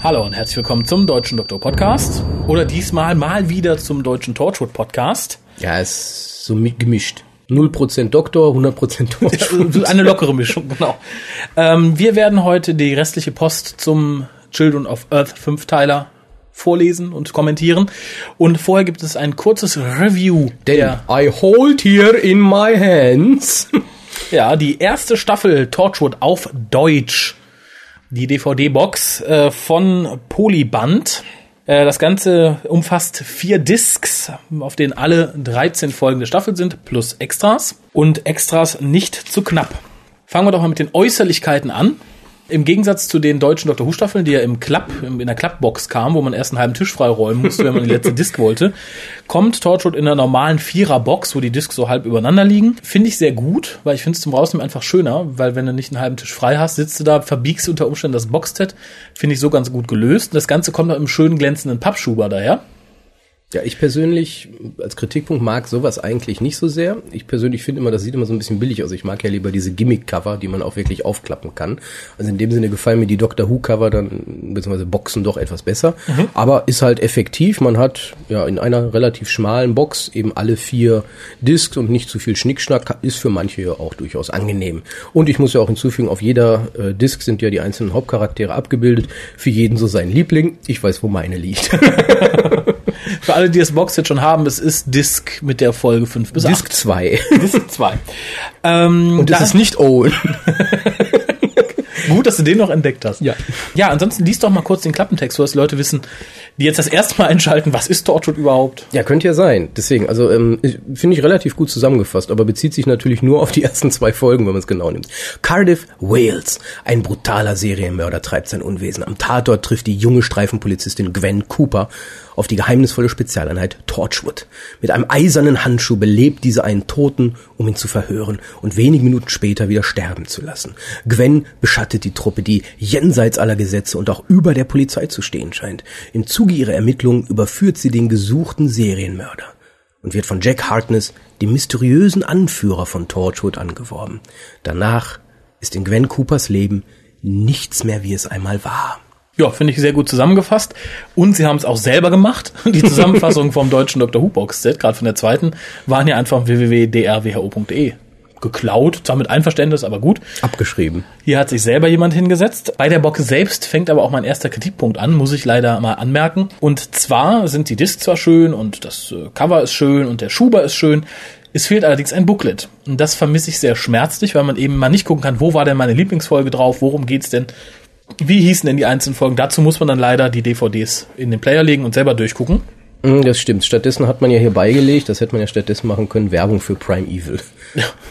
Hallo und herzlich willkommen zum Deutschen Doktor Podcast. Oder diesmal mal wieder zum Deutschen Torchwood Podcast. Ja, ist so gemischt. 0% Doktor, 100% Torchwood. Eine lockere Mischung, genau. Ähm, wir werden heute die restliche Post zum Children of Earth Fünfteiler vorlesen und kommentieren. Und vorher gibt es ein kurzes Review. Denn I hold here in my hands. Ja, die erste Staffel Torchwood auf Deutsch die DVD-Box äh, von Polyband. Äh, das Ganze umfasst vier Discs, auf denen alle 13 Folgen der Staffel sind, plus Extras. Und Extras nicht zu knapp. Fangen wir doch mal mit den Äußerlichkeiten an. Im Gegensatz zu den deutschen Dr. Who Staffeln, die ja im Club, in der Clubbox kam, wo man erst einen halben Tisch freiräumen musste, wenn man die letzte Disc wollte, kommt Torchwood in einer normalen Vierer-Box, wo die Discs so halb übereinander liegen. Finde ich sehr gut, weil ich finde es zum Rausnehmen einfach schöner, weil wenn du nicht einen halben Tisch frei hast, sitzt du da, verbiegst unter Umständen das Boxset. Finde ich so ganz gut gelöst. Das Ganze kommt noch im schönen glänzenden Pappschuber daher. Ja, ich persönlich als Kritikpunkt mag sowas eigentlich nicht so sehr. Ich persönlich finde immer, das sieht immer so ein bisschen billig aus. Ich mag ja lieber diese Gimmick-Cover, die man auch wirklich aufklappen kann. Also in dem Sinne gefallen mir die Doctor Who-Cover dann, beziehungsweise Boxen doch etwas besser. Mhm. Aber ist halt effektiv. Man hat ja in einer relativ schmalen Box eben alle vier Discs und nicht zu viel Schnickschnack. Ist für manche ja auch durchaus angenehm. Und ich muss ja auch hinzufügen, auf jeder äh, Disc sind ja die einzelnen Hauptcharaktere abgebildet. Für jeden so sein Liebling. Ich weiß, wo meine liegt. Für alle, die das Boxset schon haben, es ist Disc mit der Folge 5 bis Disc 2. Disc 2. Ähm, Und das ist nicht Owen. Gut, dass du den noch entdeckt hast. Ja. Ja, ansonsten liest doch mal kurz den Klappentext, so dass Leute wissen, die jetzt das erste Mal einschalten, was ist Torchwood überhaupt? Ja, könnte ja sein. Deswegen, also ähm, finde ich relativ gut zusammengefasst, aber bezieht sich natürlich nur auf die ersten zwei Folgen, wenn man es genau nimmt. Cardiff, Wales. Ein brutaler Serienmörder treibt sein Unwesen. Am Tatort trifft die junge Streifenpolizistin Gwen Cooper auf die geheimnisvolle Spezialeinheit Torchwood. Mit einem eisernen Handschuh belebt diese einen Toten, um ihn zu verhören und wenige Minuten später wieder sterben zu lassen. Gwen beschattet die Truppe, die jenseits aller Gesetze und auch über der Polizei zu stehen scheint. Im Zuge ihrer Ermittlungen überführt sie den gesuchten Serienmörder und wird von Jack Harkness, dem mysteriösen Anführer von Torchwood, angeworben. Danach ist in Gwen Coopers Leben nichts mehr, wie es einmal war. Ja, finde ich sehr gut zusammengefasst. Und sie haben es auch selber gemacht. Die Zusammenfassung vom deutschen Dr. Who Box Set, gerade von der zweiten, waren ja einfach www.drwho.de geklaut, zwar mit Einverständnis, aber gut. Abgeschrieben. Hier hat sich selber jemand hingesetzt. Bei der Box selbst fängt aber auch mein erster Kritikpunkt an, muss ich leider mal anmerken. Und zwar sind die Discs zwar schön und das äh, Cover ist schön und der Schuber ist schön. Es fehlt allerdings ein Booklet. Und das vermisse ich sehr schmerzlich, weil man eben mal nicht gucken kann, wo war denn meine Lieblingsfolge drauf, worum geht's denn wie hießen denn die einzelnen Folgen? Dazu muss man dann leider die DVDs in den Player legen und selber durchgucken. Mm, das stimmt. Stattdessen hat man ja hier beigelegt, das hätte man ja stattdessen machen können, Werbung für Prime Evil.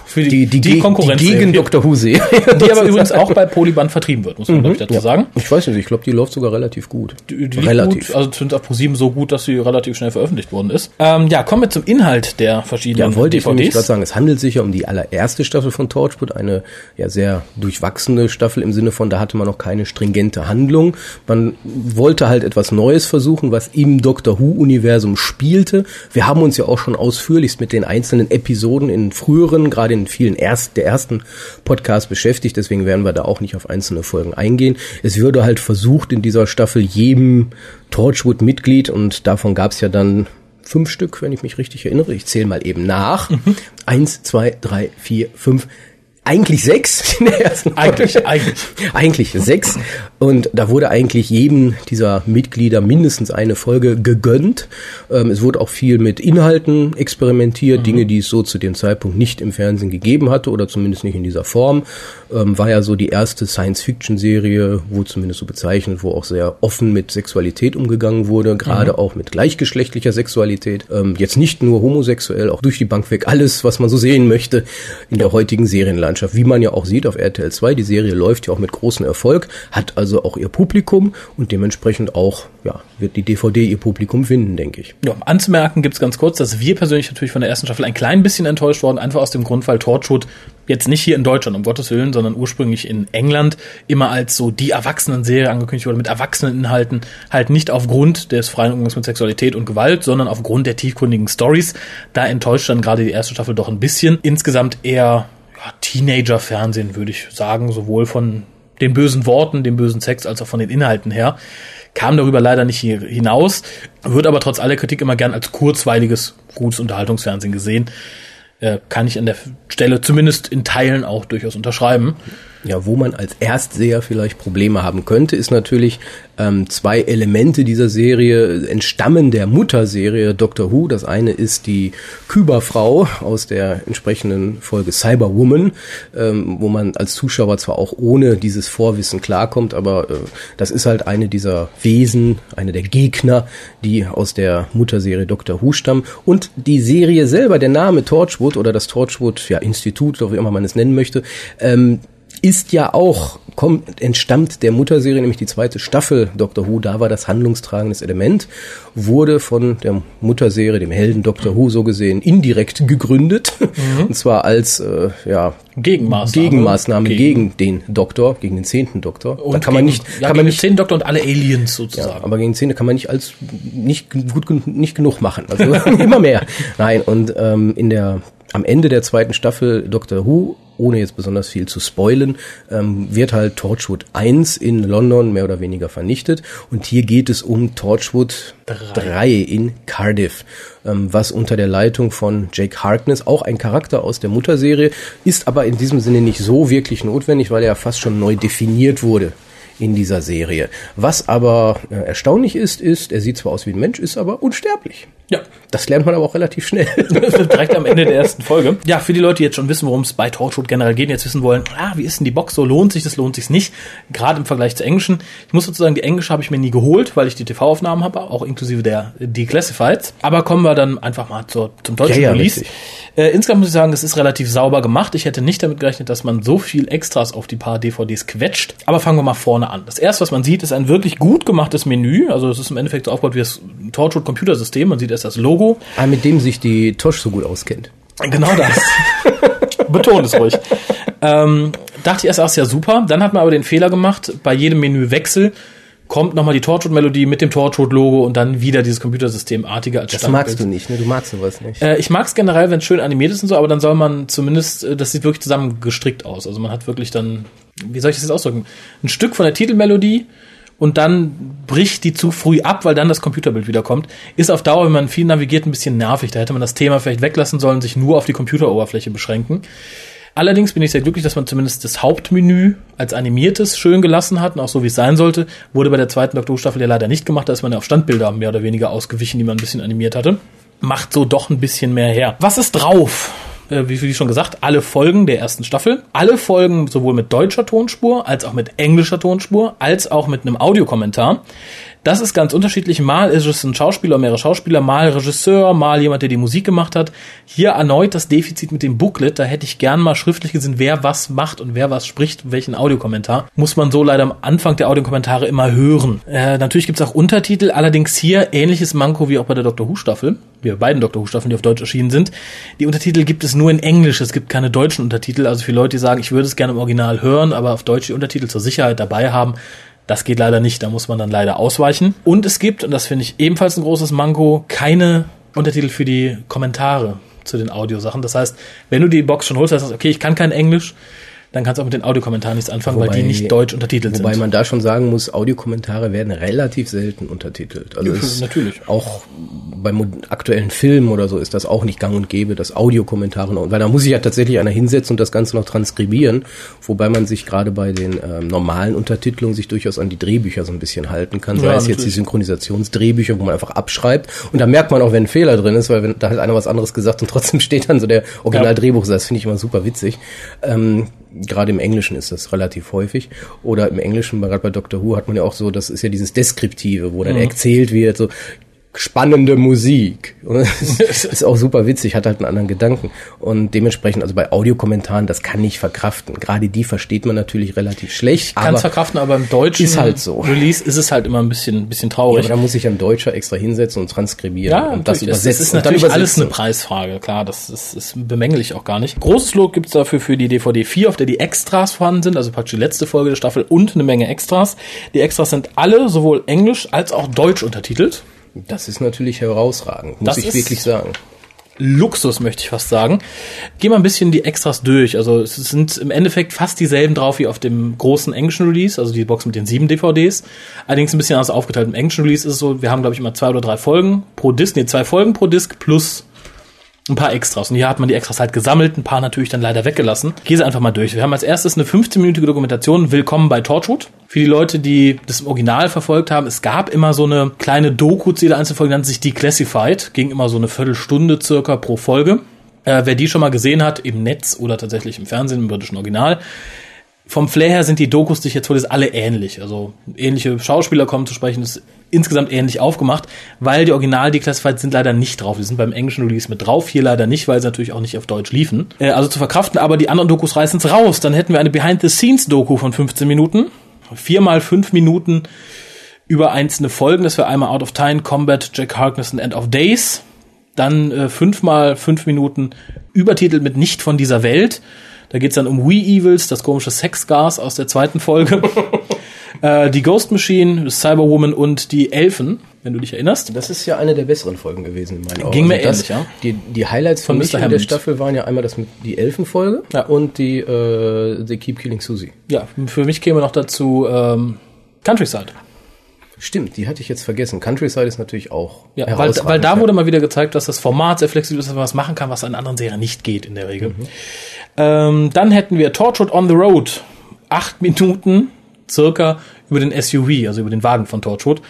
Für die, die, die, die Konkurrenz. Die gegen Dr. Who Die aber übrigens auch bei Polyband vertrieben wird, muss man mhm, ich dazu ja. sagen. Ich weiß nicht, ich glaube, die läuft sogar relativ gut. Die, die relativ. Gut, also sind auf ProSieben so gut, dass sie relativ schnell veröffentlicht worden ist. Ähm, ja, kommen wir zum Inhalt der verschiedenen ja, wollte DVDs. ich gerade sagen, es handelt sich ja um die allererste Staffel von Torchwood, eine ja sehr durchwachsene Staffel im Sinne von, da hatte man noch keine stringente Handlung. Man wollte halt etwas Neues versuchen, was im Dr. Who-Universum spielte. Wir haben uns ja auch schon ausführlichst mit den einzelnen Episoden in früheren, gerade in vielen erst, der ersten Podcasts beschäftigt, deswegen werden wir da auch nicht auf einzelne Folgen eingehen. Es würde halt versucht, in dieser Staffel jedem Torchwood-Mitglied, und davon gab es ja dann fünf Stück, wenn ich mich richtig erinnere. Ich zähle mal eben nach. Mhm. Eins, zwei, drei, vier, fünf eigentlich sechs ersten Eigentlich, eigentlich. eigentlich sechs. Und da wurde eigentlich jedem dieser Mitglieder mindestens eine Folge gegönnt. Ähm, es wurde auch viel mit Inhalten experimentiert, mhm. Dinge, die es so zu dem Zeitpunkt nicht im Fernsehen gegeben hatte oder zumindest nicht in dieser Form. Ähm, war ja so die erste Science-Fiction-Serie, wo zumindest so bezeichnet, wo auch sehr offen mit Sexualität umgegangen wurde, gerade mhm. auch mit gleichgeschlechtlicher Sexualität. Ähm, jetzt nicht nur homosexuell, auch durch die Bank weg alles, was man so sehen möchte in der heutigen Serienlandschaft. Wie man ja auch sieht auf RTL 2, die Serie läuft ja auch mit großem Erfolg, hat also auch ihr Publikum und dementsprechend auch ja, wird die DVD ihr Publikum finden, denke ich. Ja, anzumerken gibt's ganz kurz, dass wir persönlich natürlich von der ersten Staffel ein klein bisschen enttäuscht worden, einfach aus dem Grund, weil Torchwood jetzt nicht hier in Deutschland, um Gottes Willen, sondern ursprünglich in England immer als so die Erwachsenen-Serie angekündigt wurde, mit Erwachseneninhalten, halt nicht aufgrund des freien Umgangs mit Sexualität und Gewalt, sondern aufgrund der tiefgründigen Stories. Da enttäuscht dann gerade die erste Staffel doch ein bisschen. Insgesamt eher Teenager-Fernsehen, würde ich sagen, sowohl von den bösen Worten, dem bösen Sex, als auch von den Inhalten her. Kam darüber leider nicht hinaus, wird aber trotz aller Kritik immer gern als kurzweiliges, gutes Unterhaltungsfernsehen gesehen. Äh, kann ich an der Stelle zumindest in Teilen auch durchaus unterschreiben. Ja, wo man als Erstseher vielleicht Probleme haben könnte, ist natürlich ähm, zwei Elemente dieser Serie entstammen der Mutterserie Doctor Who. Das eine ist die Küberfrau aus der entsprechenden Folge Cyberwoman, ähm, wo man als Zuschauer zwar auch ohne dieses Vorwissen klarkommt, aber äh, das ist halt eine dieser Wesen, eine der Gegner, die aus der Mutterserie Doctor Who stammen. Und die Serie selber, der Name Torchwood oder das Torchwood ja, Institut, oder wie immer man es nennen möchte, ähm, ist ja auch, kommt, entstammt der Mutterserie, nämlich die zweite Staffel Doctor Who, da war das handlungstragendes Element, wurde von der Mutterserie, dem Helden Doctor Who so gesehen, indirekt gegründet. Mhm. Und zwar als äh, ja, Gegenmaßnahme, Gegenmaßnahme gegen. gegen den Doktor, gegen den zehnten Doktor. Und da kann man nicht, ja, kann man nicht, den zehnten Doktor und alle Aliens sozusagen. Ja, aber gegen den zehnten kann man nicht als nicht gut nicht genug machen. Also immer mehr. Nein, und ähm, in der am Ende der zweiten Staffel Doctor Who, ohne jetzt besonders viel zu spoilen, ähm, wird halt Torchwood 1 in London mehr oder weniger vernichtet. Und hier geht es um Torchwood 3, 3 in Cardiff, ähm, was unter der Leitung von Jake Harkness, auch ein Charakter aus der Mutterserie, ist aber in diesem Sinne nicht so wirklich notwendig, weil er fast schon neu definiert wurde in dieser Serie. Was aber äh, erstaunlich ist, ist, er sieht zwar aus wie ein Mensch, ist aber unsterblich. Ja. Das lernt man aber auch relativ schnell. Direkt am Ende der ersten Folge. Ja, für die Leute, die jetzt schon wissen, worum es bei Torchwood generell geht, jetzt wissen wollen, ah, wie ist denn die Box so? Lohnt sich das, lohnt sich nicht? Gerade im Vergleich zur englischen. Ich muss sozusagen, die englische habe ich mir nie geholt, weil ich die TV-Aufnahmen habe, auch inklusive der Declassifieds. Aber kommen wir dann einfach mal zur, zum deutschen ja, ja, Release. Äh, insgesamt muss ich sagen, es ist relativ sauber gemacht. Ich hätte nicht damit gerechnet, dass man so viel Extras auf die paar DVDs quetscht. Aber fangen wir mal vorne an. Das erste, was man sieht, ist ein wirklich gut gemachtes Menü. Also es ist im Endeffekt so aufgebaut wie das Torchwood Computersystem. Man sieht erst das Logo. Ah, mit dem sich die Tosh so gut auskennt. Genau das. Betont es ruhig. Ähm, dachte ich erst, ach, ist ja super. Dann hat man aber den Fehler gemacht, bei jedem Menüwechsel kommt nochmal die Torchwood-Melodie mit dem Torchwood-Logo und dann wieder dieses Computersystemartige als Das Standbild. magst du nicht, ne? Du magst sowas nicht. Äh, ich mag es generell, wenn es schön animiert ist und so, aber dann soll man zumindest, äh, das sieht wirklich zusammengestrickt aus. Also man hat wirklich dann, wie soll ich das jetzt ausdrücken? Ein Stück von der Titelmelodie und dann bricht die zu früh ab, weil dann das Computerbild wiederkommt. Ist auf Dauer, wenn man viel navigiert, ein bisschen nervig. Da hätte man das Thema vielleicht weglassen sollen, sich nur auf die Computeroberfläche beschränken. Allerdings bin ich sehr glücklich, dass man zumindest das Hauptmenü als animiertes schön gelassen hat und auch so wie es sein sollte. Wurde bei der zweiten Doktor Staffel ja leider nicht gemacht, da ist man ja auf Standbilder mehr oder weniger ausgewichen, die man ein bisschen animiert hatte. Macht so doch ein bisschen mehr her. Was ist drauf? Äh, wie, wie schon gesagt, alle Folgen der ersten Staffel. Alle Folgen sowohl mit deutscher Tonspur als auch mit englischer Tonspur, als auch mit einem Audiokommentar. Das ist ganz unterschiedlich. Mal ist es ein Schauspieler, mehrere Schauspieler, mal Regisseur, mal jemand, der die Musik gemacht hat. Hier erneut das Defizit mit dem Booklet. Da hätte ich gern mal schriftlich gesehen, wer was macht und wer was spricht, welchen Audiokommentar. Muss man so leider am Anfang der Audiokommentare immer hören. Äh, natürlich gibt's auch Untertitel, allerdings hier ähnliches Manko wie auch bei der Doctor Who Staffel. Wie bei beiden Doctor Who Staffeln, die auf Deutsch erschienen sind. Die Untertitel gibt es nur in Englisch. Es gibt keine deutschen Untertitel. Also für Leute, die sagen, ich würde es gerne im Original hören, aber auf Deutsch die Untertitel zur Sicherheit dabei haben, das geht leider nicht, da muss man dann leider ausweichen. Und es gibt, und das finde ich ebenfalls ein großes Manko, keine Untertitel für die Kommentare zu den Audiosachen. Das heißt, wenn du die Box schon holst, heißt okay, ich kann kein Englisch, dann kannst du auch mit den Audiokommentaren nichts anfangen, wobei, weil die nicht deutsch untertitelt wobei sind. Wobei man da schon sagen muss, Audiokommentare werden relativ selten untertitelt. Also ja, natürlich. Auch beim aktuellen Film oder so ist das auch nicht gang und gäbe, dass Audiokommentare noch, weil da muss sich ja tatsächlich einer hinsetzen und das Ganze noch transkribieren, wobei man sich gerade bei den ähm, normalen Untertitelungen sich durchaus an die Drehbücher so ein bisschen halten kann, sei ja, es natürlich. jetzt die Synchronisationsdrehbücher, wo man einfach abschreibt und da merkt man auch, wenn ein Fehler drin ist, weil wenn da hat einer was anderes gesagt und trotzdem steht dann so der Originaldrehbuch, das finde ich immer super witzig. Ähm, gerade im Englischen ist das relativ häufig. Oder im Englischen, gerade bei Doctor Who, hat man ja auch so, das ist ja dieses Deskriptive, wo dann mhm. erzählt wird, so, spannende Musik. Ist auch super witzig, hat halt einen anderen Gedanken. Und dementsprechend, also bei Audiokommentaren, das kann ich verkraften. Gerade die versteht man natürlich relativ schlecht. Kann es verkraften, aber im deutschen ist halt so. Release ist es halt immer ein bisschen, ein bisschen traurig. Ja, da muss sich ein Deutscher extra hinsetzen und transkribieren ja, und das übersetzen. Das ist natürlich alles eine Preisfrage, klar, das ist, ist bemängel ich auch gar nicht. Großes Lob gibt's dafür für die DVD 4, auf der die Extras vorhanden sind, also praktisch die letzte Folge der Staffel und eine Menge Extras. Die Extras sind alle sowohl englisch als auch deutsch untertitelt. Das ist natürlich herausragend, muss das ich wirklich sagen. Luxus, möchte ich fast sagen. Gehen wir ein bisschen die Extras durch. Also es sind im Endeffekt fast dieselben drauf wie auf dem großen englischen Release, also die Box mit den sieben DVDs. Allerdings ein bisschen anders aufgeteilt. Im englischen Release ist es so, wir haben, glaube ich, immer zwei oder drei Folgen pro Disc, nee, zwei Folgen pro Disc plus ein paar Extras. Und hier hat man die Extras halt gesammelt, ein paar natürlich dann leider weggelassen. Geh sie einfach mal durch. Wir haben als erstes eine 15-minütige Dokumentation, Willkommen bei Torchwood. Für die Leute, die das im Original verfolgt haben, es gab immer so eine kleine Doku zu jeder einzelnen Folge, nannte sich Declassified. Ging immer so eine Viertelstunde circa pro Folge. Äh, wer die schon mal gesehen hat, im Netz oder tatsächlich im Fernsehen, im britischen Original, vom Flair her sind die Dokus, die ich jetzt hole, alle ähnlich. Also ähnliche Schauspieler kommen zu sprechen, ist insgesamt ähnlich aufgemacht, weil die Original Declassified sind leider nicht drauf. Die sind beim englischen Release mit drauf, hier leider nicht, weil sie natürlich auch nicht auf Deutsch liefen. Äh, also zu verkraften, aber die anderen Dokus reißen es raus. Dann hätten wir eine Behind-the-Scenes-Doku von 15 Minuten. Viermal fünf Minuten über einzelne Folgen. Das wäre einmal Out of Time, Combat, Jack Harkness und End of Days. Dann äh, fünfmal fünf Minuten übertitelt mit Nicht von dieser Welt. Da geht's dann um We Evils, das komische Sexgas aus der zweiten Folge. äh, die Ghost Machine, Cyberwoman und die Elfen, wenn du dich erinnerst. Das ist ja eine der besseren Folgen gewesen in meinen Augen. Ging mir Also das, ähnlich, ja. Die, die Highlights von Von mich Mr. in der. Staffel waren ja einmal das mit die Elfenfolge Ja. und die äh, They Keep Killing Susie. Ja, für mich käme noch dazu ähm, Countryside. Stimmt, die hatte ich jetzt vergessen. Countryside ist natürlich auch Ja, weil, weil da wurde mal wieder gezeigt, dass das Format sehr flexibel ist, dass man was machen kann, was in anderen Serien nicht geht in der Regel. Mhm. Ähm, dann hätten wir Torchwood on the Road. Acht Minuten circa über den SUV, also über den Wagen von Torchwood.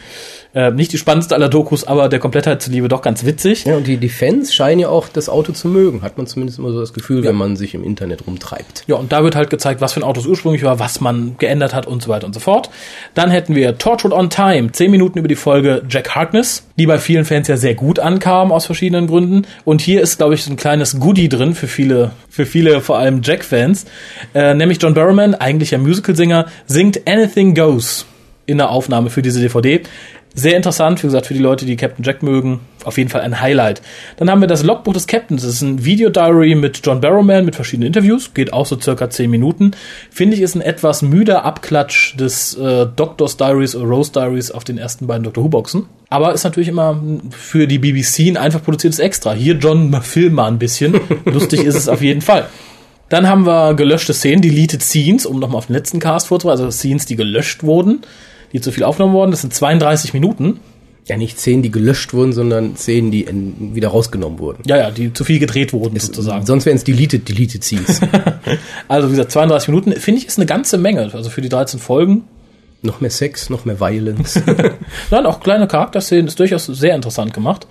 Äh, nicht die spannendste aller Dokus, aber der Komplettheit zuliebe doch ganz witzig. Ja, und die, die Fans scheinen ja auch das Auto zu mögen. Hat man zumindest immer so das Gefühl, wenn man sich im Internet rumtreibt. Ja, und da wird halt gezeigt, was für ein Auto es ursprünglich war, was man geändert hat und so weiter und so fort. Dann hätten wir Torchwood on Time, zehn Minuten über die Folge Jack Harkness, die bei vielen Fans ja sehr gut ankam aus verschiedenen Gründen. Und hier ist, glaube ich, so ein kleines Goodie drin für viele, für viele vor allem Jack-Fans, äh, nämlich John Barrowman, eigentlich ein Musicalsänger, singt Anything Goes in der Aufnahme für diese DVD. Sehr interessant, wie gesagt, für die Leute, die Captain Jack mögen, auf jeden Fall ein Highlight. Dann haben wir das Logbuch des Captains. Das ist ein Videodiary mit John Barrowman mit verschiedenen Interviews. Geht auch so circa 10 Minuten. Finde ich, ist ein etwas müder Abklatsch des äh, Doctor's Diaries oder Rose Diaries auf den ersten beiden Doctor Who-Boxen. Aber ist natürlich immer für die BBC ein einfach produziertes Extra. Hier, John, film mal ein bisschen. Lustig ist es auf jeden Fall. Dann haben wir gelöschte Szenen, Deleted Scenes, um nochmal auf den letzten Cast vorzuweisen, also Scenes, die gelöscht wurden, die zu viel aufgenommen wurden. Das sind 32 Minuten. Ja, nicht Szenen, die gelöscht wurden, sondern Szenen, die in, wieder rausgenommen wurden. Ja, ja, die zu viel gedreht wurden, sozusagen. Sonst wären es Deleted, Deleted Scenes. Also, wie gesagt, 32 Minuten, finde ich, ist eine ganze Menge. Also für die 13 Folgen. noch mehr Sex, noch mehr Violence. Nein, auch kleine Charakterszenen, ist durchaus sehr interessant gemacht.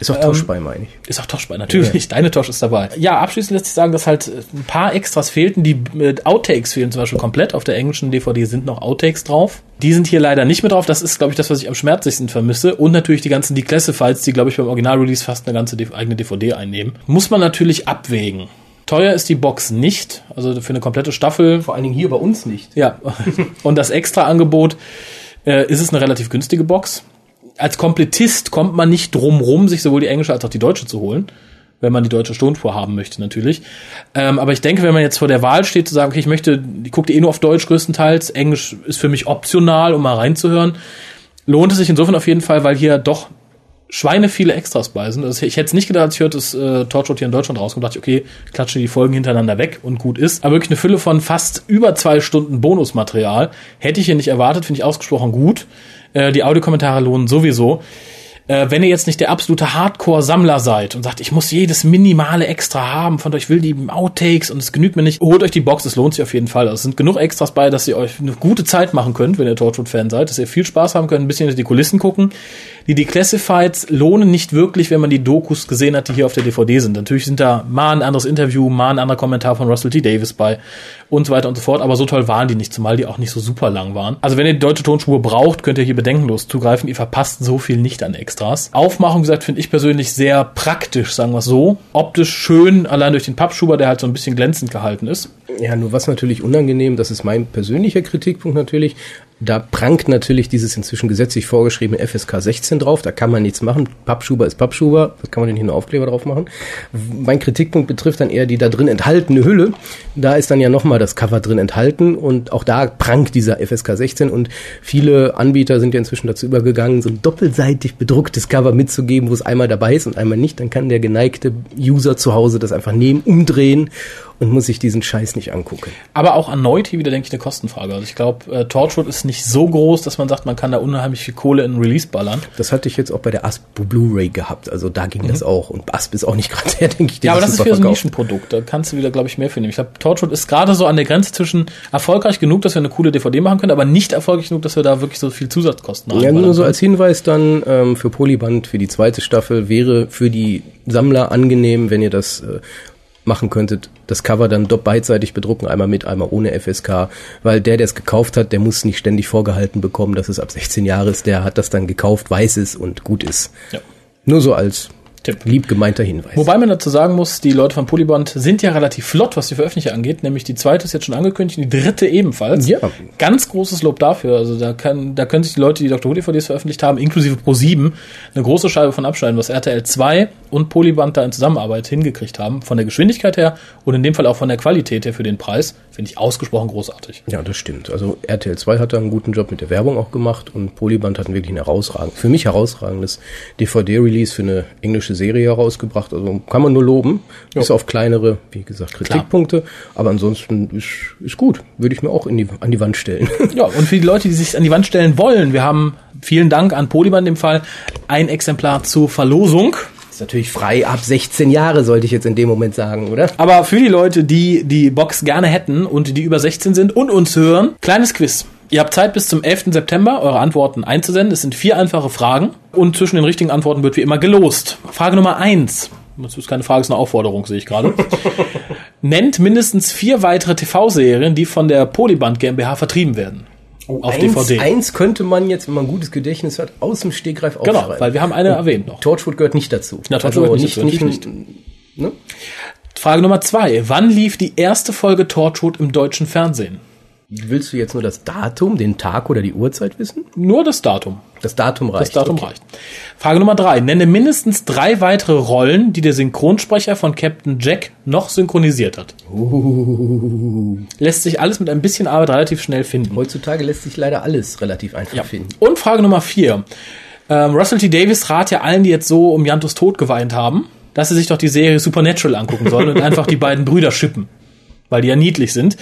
Ist auch Tosh bei, meine ich. Ist auch Tosh bei, natürlich. Deine Tosh ist dabei. Ja, abschließend lässt sich sagen, dass halt ein paar Extras fehlten. Die äh, Outtakes fehlen zum Beispiel komplett. Auf der englischen DVD sind noch Outtakes drauf. Die sind hier leider nicht mit drauf. Das ist, glaube ich, das, was ich am schmerzlichsten vermisse. Und natürlich die ganzen Declassifieds, die, glaube ich, beim Original-Release fast eine ganze eigene DVD einnehmen. Muss man natürlich abwägen. Teuer ist die Box nicht. Also für eine komplette Staffel Vor allen Dingen hier bei uns nicht. ja, und das Extra-Angebot äh, ist es eine relativ günstige Box. Als Komplettist kommt man nicht drum rum, sich sowohl die englische als auch die deutsche zu holen, wenn man die deutsche Tonspur haben möchte natürlich. Ähm, aber ich denke, wenn man jetzt vor der Wahl steht, zu sagen, okay, ich möchte, ich gucke eh nur auf Deutsch größtenteils, Englisch ist für mich optional, um mal reinzuhören, lohnt es sich insofern auf jeden Fall, weil hier doch Schweine viele Extras bei sind. Also ich hätte es nicht gedacht, als ich hörte, dass äh, Torchwood hier in Deutschland rauskommt, dachte ich, okay, klatsche die Folgen hintereinander weg und gut ist. Aber wirklich eine Fülle von fast über zwei Stunden Bonusmaterial hätte ich hier nicht erwartet, finde ich ausgesprochen gut. Äh, die Audiokommentare lohnen sowieso. Äh, wenn ihr jetzt nicht der absolute Hardcore-Sammler seid und sagt, ich muss jedes minimale Extra haben von euch, will die Outtakes und es genügt mir nicht, holt euch die Box, es lohnt sich auf jeden Fall. Also es sind genug Extras bei, dass ihr euch eine gute Zeit machen könnt, wenn ihr Torchwood-Fan seid, dass ihr viel Spaß haben könnt, ein bisschen hinter die Kulissen gucken. Die Declassifieds lohnen nicht wirklich, wenn man die Dokus gesehen hat, die hier auf der DVD sind. Natürlich sind da mal ein anderes Interview, mal ein anderer Kommentar von Russell T. Davis bei und so weiter und so fort, aber so toll waren die nicht, zumal die auch nicht so super lang waren. Also wenn ihr die deutsche Tonspur braucht, könnt ihr hier bedenkenlos zugreifen. Ihr verpasst so viel nicht an Extras. Aufmachung, gesagt, finde ich persönlich sehr praktisch, sagen wir es so. Optisch schön, allein durch den Pappschuber, der halt so ein bisschen glänzend gehalten ist. Ja, nur was natürlich unangenehm, das ist mein persönlicher Kritikpunkt natürlich. Da prangt natürlich dieses inzwischen gesetzlich vorgeschriebene FSK 16 drauf. Da kann man nichts machen. Pappschuber ist Pappschuber. Was kann man denn hier einen Aufkleber drauf machen? Mein Kritikpunkt betrifft dann eher die da drin enthaltene Hülle. Da ist dann ja nochmal das Cover drin enthalten und auch da prangt dieser FSK 16 und viele Anbieter sind ja inzwischen dazu übergegangen, so ein doppelseitig bedrucktes Cover mitzugeben, wo es einmal dabei ist und einmal nicht. Dann kann der geneigte User zu Hause das einfach nehmen, umdrehen und muss sich diesen Scheiß nicht angucken. Aber auch erneut hier wieder, denke ich, eine Kostenfrage. Also ich glaube, äh, Torchwood ist nicht so groß, dass man sagt, man kann da unheimlich viel Kohle in Release ballern. Das hatte ich jetzt auch bei der Asp Blu-ray gehabt. Also da ging mhm. das auch. Und Asp ist auch nicht gerade der, denke ich, der Ja, aber das ist für so ein Nischenprodukt. Da kannst du wieder, glaube ich, mehr für nehmen. Ich glaube, Torchwood ist gerade so an der Grenze zwischen erfolgreich genug, dass wir eine coole DVD machen können, aber nicht erfolgreich genug, dass wir da wirklich so viel Zusatzkosten haben. Ja, nur so als Hinweis dann ähm, für Polyband für die zweite Staffel wäre für die Sammler angenehm, wenn ihr das äh, machen könntet, das Cover dann doch beidseitig bedrucken, einmal mit, einmal ohne FSK, weil der, der es gekauft hat, der muss nicht ständig vorgehalten bekommen, dass es ab 16 Jahre ist, der hat das dann gekauft, weiß es und gut ist. Ja. Nur so als Tipp. Lieb gemeinter Hinweis. Wobei man dazu sagen muss, die Leute von Polybond sind ja relativ flott, was die Veröffentlichung angeht. Nämlich die zweite ist jetzt schon angekündigt, die dritte ebenfalls. Ja. Ganz großes Lob dafür. Also da kann, da können sich die Leute, die Dr. Who DVDs veröffentlicht haben, inklusive Pro 7, eine große Scheibe von abschneiden, was RTL 2 und Polyband da in Zusammenarbeit hingekriegt haben. Von der Geschwindigkeit her und in dem Fall auch von der Qualität her für den Preis. Finde ich ausgesprochen großartig. Ja, das stimmt. Also RTL 2 hat da einen guten Job mit der Werbung auch gemacht und Polyband hat wirklich ein herausragend, für mich herausragendes DVD-Release für eine englische Serie herausgebracht. Also kann man nur loben. Jo. Ist auf kleinere, wie gesagt, Kritikpunkte. Klar. Aber ansonsten ist, ist gut. Würde ich mir auch in die, an die Wand stellen. Ja, und für die Leute, die sich an die Wand stellen wollen, wir haben vielen Dank an Polyband im Fall ein Exemplar zur Verlosung. Ist natürlich frei ab 16 Jahre, sollte ich jetzt in dem Moment sagen, oder? Aber für die Leute, die die Box gerne hätten und die über 16 sind und uns hören, kleines Quiz. Ihr habt Zeit bis zum 11. September, eure Antworten einzusenden. Es sind vier einfache Fragen und zwischen den richtigen Antworten wird wie immer gelost. Frage Nummer eins. Das ist keine Frage, ist eine Aufforderung, sehe ich gerade. Nennt mindestens vier weitere TV-Serien, die von der Polyband GmbH vertrieben werden. Oh, auf eins, DVD. Eins könnte man jetzt, wenn man ein gutes Gedächtnis hat, aus dem Stegreif genau, aufschreiben. Genau, weil wir haben eine Und erwähnt noch. Torchwood gehört nicht dazu. Ja, Torchwood also nicht, nicht, nicht, nicht. Ne? Frage Nummer zwei. Wann lief die erste Folge Torchwood im deutschen Fernsehen? Willst du jetzt nur das Datum, den Tag oder die Uhrzeit wissen? Nur das Datum. Das Datum reicht. Das Datum okay. reicht. Frage Nummer drei. Nenne mindestens drei weitere Rollen, die der Synchronsprecher von Captain Jack noch synchronisiert hat. Uh. Lässt sich alles mit ein bisschen Arbeit relativ schnell finden. Heutzutage lässt sich leider alles relativ einfach ja. finden. Und Frage Nummer vier. Ähm, Russell T. Davis rat ja allen, die jetzt so um Jantos Tod geweint haben, dass sie sich doch die Serie Supernatural angucken sollen und einfach die beiden Brüder schippen weil die ja niedlich sind.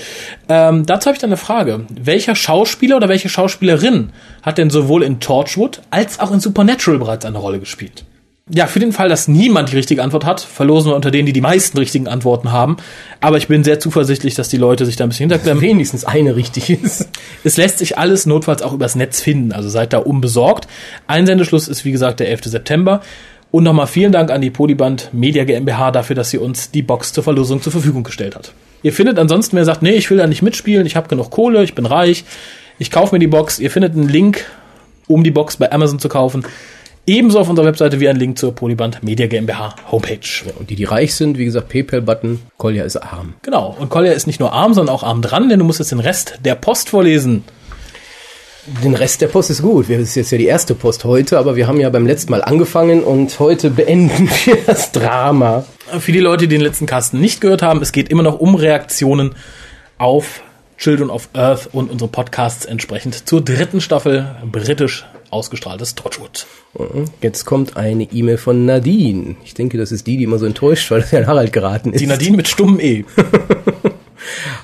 Ähm, dazu habe ich dann eine Frage. Welcher Schauspieler oder welche Schauspielerin hat denn sowohl in Torchwood als auch in Supernatural bereits eine Rolle gespielt? Ja, für den Fall, dass niemand die richtige Antwort hat, verlosen wir unter denen, die die meisten richtigen Antworten haben. Aber ich bin sehr zuversichtlich, dass die Leute sich da ein bisschen hinterklemmen. Wenigstens eine richtig ist. Es lässt sich alles notfalls auch übers Netz finden, also seid da unbesorgt. Einsendeschluss ist wie gesagt der 11. September. Und nochmal vielen Dank an die Polyband Media GmbH dafür, dass sie uns die Box zur Verlosung zur Verfügung gestellt hat. Ihr findet ansonsten, wer sagt, nee, ich will da nicht mitspielen, ich habe genug Kohle, ich bin reich, ich kaufe mir die Box. Ihr findet einen Link, um die Box bei Amazon zu kaufen. Ebenso auf unserer Webseite wie ein Link zur Polyband Media GmbH Homepage. Ja, und die, die reich sind, wie gesagt, PayPal-Button. Kolja ist arm. Genau. Und Kolja ist nicht nur arm, sondern auch arm dran, denn du musst jetzt den Rest der Post vorlesen. Den Rest der Post ist gut. Das ist jetzt ja die erste Post heute, aber wir haben ja beim letzten Mal angefangen und heute beenden wir das Drama. Für die Leute, die den letzten Kasten nicht gehört haben, es geht immer noch um Reaktionen auf Children of Earth und unsere Podcasts entsprechend zur dritten Staffel britisch ausgestrahltes Torchwood. Mhm. Jetzt kommt eine E-Mail von Nadine. Ich denke, das ist die, die immer so enttäuscht, weil das ja Harald geraten ist. Die Nadine mit stummem E.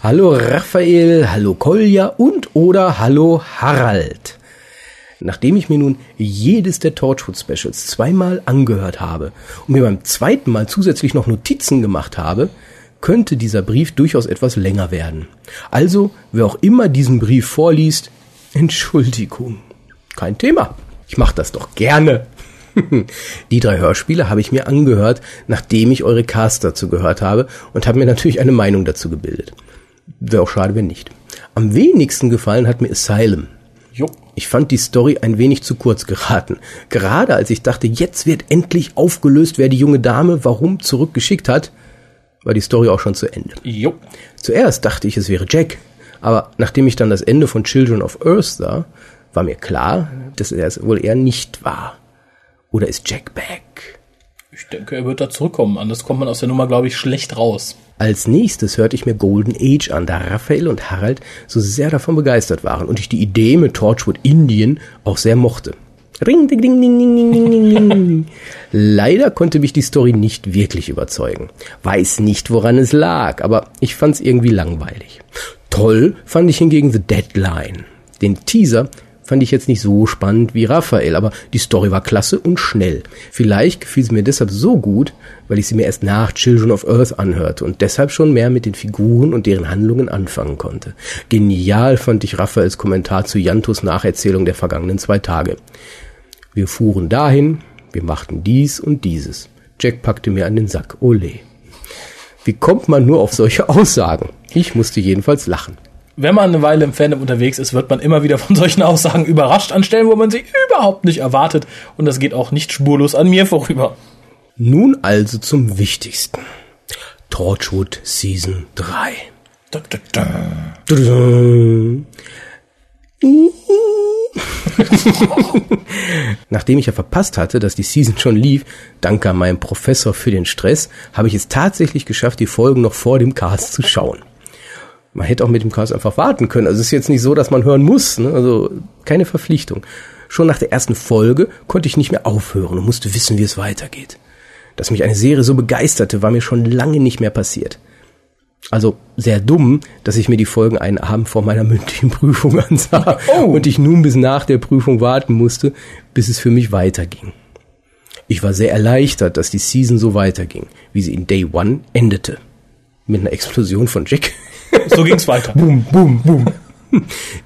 hallo Raphael, hallo Kolja und oder hallo Harald. Nachdem ich mir nun jedes der Torchwood Specials zweimal angehört habe und mir beim zweiten Mal zusätzlich noch Notizen gemacht habe, könnte dieser Brief durchaus etwas länger werden. Also, wer auch immer diesen Brief vorliest, Entschuldigung. Kein Thema. Ich mache das doch gerne. Die drei Hörspiele habe ich mir angehört, nachdem ich eure Cast dazu gehört habe und habe mir natürlich eine Meinung dazu gebildet. Wäre auch schade, wenn nicht. Am wenigsten gefallen hat mir Asylum. Jo. Ich fand die Story ein wenig zu kurz geraten. Gerade als ich dachte, jetzt wird endlich aufgelöst, wer die junge Dame warum zurückgeschickt hat, war die Story auch schon zu Ende. Jo. Zuerst dachte ich, es wäre Jack, Aber nachdem ich dann das Ende von Children of Earth sah, war mir klar, dass er es wohl eher nicht war. Oder ist Jack back? Ich denke, er wird da zurückkommen. Anders kommt man aus der Nummer, glaube ich, schlecht raus. Als nächstes hörte ich mir Golden Age an, da Raphael und Harald so sehr davon begeistert waren und ich die Idee mit Torchwood Indien auch sehr mochte. Ring, ding, ding, ding, ding, ding, ding, ding. Leider konnte mich die Story nicht wirklich überzeugen. Weiß nicht, woran es lag, aber ich fand's irgendwie langweilig. Toll fand ich hingegen The Deadline. Den Teaser fand ich jetzt nicht so spannend wie Raphael, aber die Story war klasse und schnell. Vielleicht gefiel sie mir deshalb so gut, weil ich sie mir erst nach Children of Earth anhörte und deshalb schon mehr mit den Figuren und deren Handlungen anfangen konnte. Genial fand ich Raphaels Kommentar zu Jantos Nacherzählung der vergangenen zwei Tage. Wir fuhren dahin, wir machten dies und dieses. Jack packte mir an den Sack. Ole. Wie kommt man nur auf solche Aussagen? Ich musste jedenfalls lachen wenn man eine Weile im Fandom unterwegs ist, wird man immer wieder von solchen Aussagen überrascht an Stellen, wo man sie überhaupt nicht erwartet. Und das geht auch nicht spurlos an mir vorüber. Nun also zum Wichtigsten. Torchwood Season 3. Da, da, da. Nachdem ich ja verpasst hatte, dass die Season schon lief, danke meinem Professor für den Stress, habe ich es tatsächlich geschafft, die Folgen noch vor dem Cast zu schauen man hätte auch mit dem Cast einfach warten können. Also es ist jetzt nicht so, dass man hören muss. Ne? Also keine Verpflichtung. Schon nach der ersten Folge konnte ich nicht mehr aufhören und musste wissen, wie es weitergeht. Dass mich eine Serie so begeisterte, war mir schon lange nicht mehr passiert. Also sehr dumm, dass ich mir die Folgen einen Abend vor meiner mündlichen Prüfung ansah oh. und ich nun bis nach der Prüfung warten musste, bis es für mich weiterging. Ich war sehr erleichtert, dass die Season so weiterging, wie sie in Day One endete. Mit einer Explosion von Jack so ging's weiter. boom, boom, boom.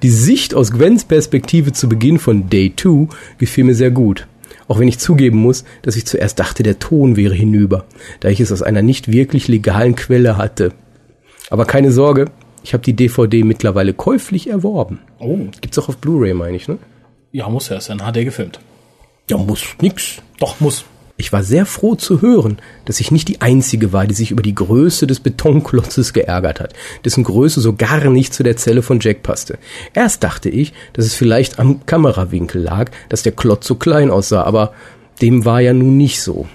Die Sicht aus Gwens Perspektive zu Beginn von Day 2 gefiel mir sehr gut. Auch wenn ich zugeben muss, dass ich zuerst dachte, der Ton wäre hinüber, da ich es aus einer nicht wirklich legalen Quelle hatte. Aber keine Sorge, ich habe die DVD mittlerweile käuflich erworben. Oh. Gibt's auch auf Blu-ray, meine ich, ne? Ja, muss ja, ist ja in HD gefilmt. Ja, muss nix. Doch, muss. Ich war sehr froh zu hören, dass ich nicht die Einzige war, die sich über die Größe des Betonklotzes geärgert hat, dessen Größe so gar nicht zu der Zelle von Jack passte. Erst dachte ich, dass es vielleicht am Kamerawinkel lag, dass der Klotz so klein aussah, aber dem war ja nun nicht so.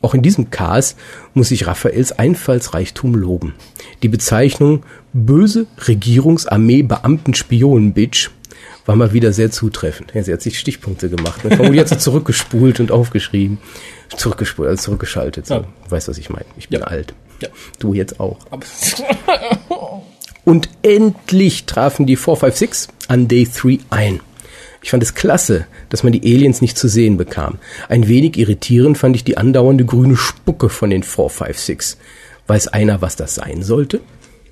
Auch in diesem Cast muss ich Raphaels Einfallsreichtum loben. Die Bezeichnung böse Regierungsarmee Beamten Spionen Bitch war mal wieder sehr zutreffend. Ja, sie hat sich Stichpunkte gemacht. Ne? Hat sie zurückgespult und aufgeschrieben. Zurückgespult, also zurückgeschaltet. So. Ja. Du weißt, was ich meine. Ich bin ja. alt. Ja. Du jetzt auch. und endlich trafen die 456 an Day 3 ein. Ich fand es klasse, dass man die Aliens nicht zu sehen bekam. Ein wenig irritierend fand ich die andauernde grüne Spucke von den 456. Weiß einer, was das sein sollte?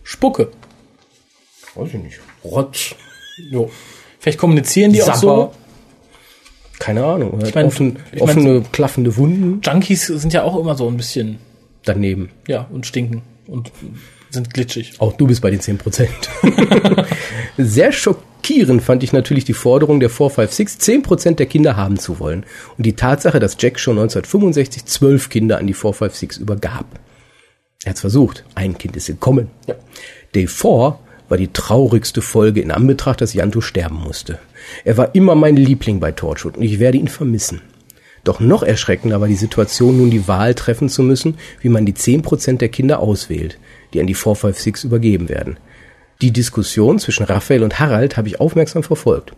Spucke. Weiß ich nicht. Rotz. Jo. Vielleicht kommunizieren die Sapper. auch so. Keine Ahnung. Ich mein, offen, ich mein, offene, so klaffende Wunden. Junkies sind ja auch immer so ein bisschen daneben. Ja, und stinken und sind glitschig. Auch du bist bei den 10 Prozent. Sehr schockierend fand ich natürlich die Forderung der 456, 10 Prozent der Kinder haben zu wollen. Und die Tatsache, dass Jack schon 1965 zwölf Kinder an die 456 übergab. Er hat's versucht. Ein Kind ist gekommen. Ja. Day 4 war die traurigste Folge in Anbetracht, dass Janto sterben musste. Er war immer mein Liebling bei Torchwood und ich werde ihn vermissen. Doch noch erschreckender war die Situation, nun die Wahl treffen zu müssen, wie man die 10% der Kinder auswählt, die an die 456 übergeben werden. Die Diskussion zwischen Raphael und Harald habe ich aufmerksam verfolgt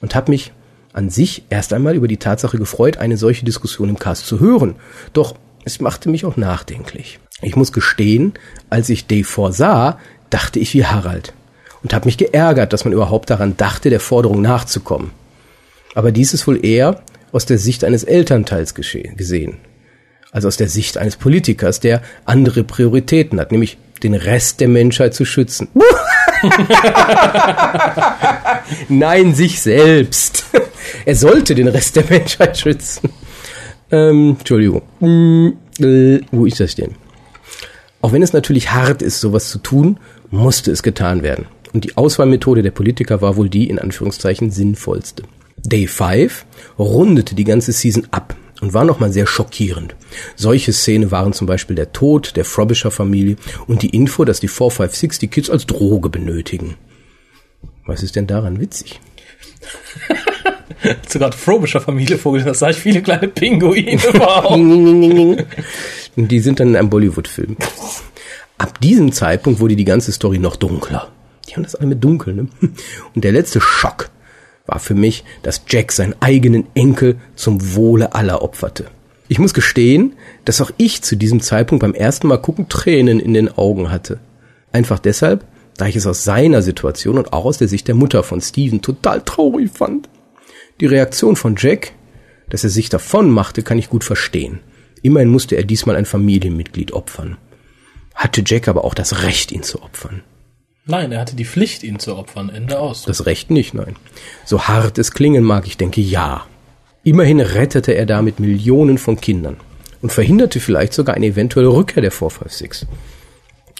und habe mich an sich erst einmal über die Tatsache gefreut, eine solche Diskussion im Cast zu hören. Doch es machte mich auch nachdenklich. Ich muss gestehen, als ich Day 4 sah, dachte ich wie Harald und habe mich geärgert, dass man überhaupt daran dachte, der Forderung nachzukommen. Aber dies ist wohl eher aus der Sicht eines Elternteils gesehen, also aus der Sicht eines Politikers, der andere Prioritäten hat, nämlich den Rest der Menschheit zu schützen. Nein, sich selbst. er sollte den Rest der Menschheit schützen. Ähm, Entschuldigung. Hm, äh, wo ist das denn? Auch wenn es natürlich hart ist, sowas zu tun, musste es getan werden. Und die Auswahlmethode der Politiker war wohl die in Anführungszeichen sinnvollste. Day 5 rundete die ganze Season ab und war nochmal sehr schockierend. Solche Szene waren zum Beispiel der Tod der Frobisher Familie und die Info, dass die 456 die Kids als Droge benötigen. Was ist denn daran witzig? Zu gerade frobischer Familie vorgelesen, das sah ich viele kleine Pinguine. Und die sind dann in einem Bollywood-Film. Ab diesem Zeitpunkt wurde die ganze Story noch dunkler. Die haben das alle mit dunkel, ne? Und der letzte Schock war für mich, dass Jack seinen eigenen Enkel zum Wohle aller opferte. Ich muss gestehen, dass auch ich zu diesem Zeitpunkt beim ersten Mal gucken Tränen in den Augen hatte. Einfach deshalb, da ich es aus seiner Situation und auch aus der Sicht der Mutter von Steven total traurig fand. Die Reaktion von Jack, dass er sich davon machte, kann ich gut verstehen. Immerhin musste er diesmal ein Familienmitglied opfern. Hatte Jack aber auch das Recht, ihn zu opfern. Nein, er hatte die Pflicht, ihn zu opfern. Ende aus. Das Recht nicht, nein. So hart es klingen mag, ich denke ja. Immerhin rettete er damit Millionen von Kindern und verhinderte vielleicht sogar eine eventuelle Rückkehr der 456.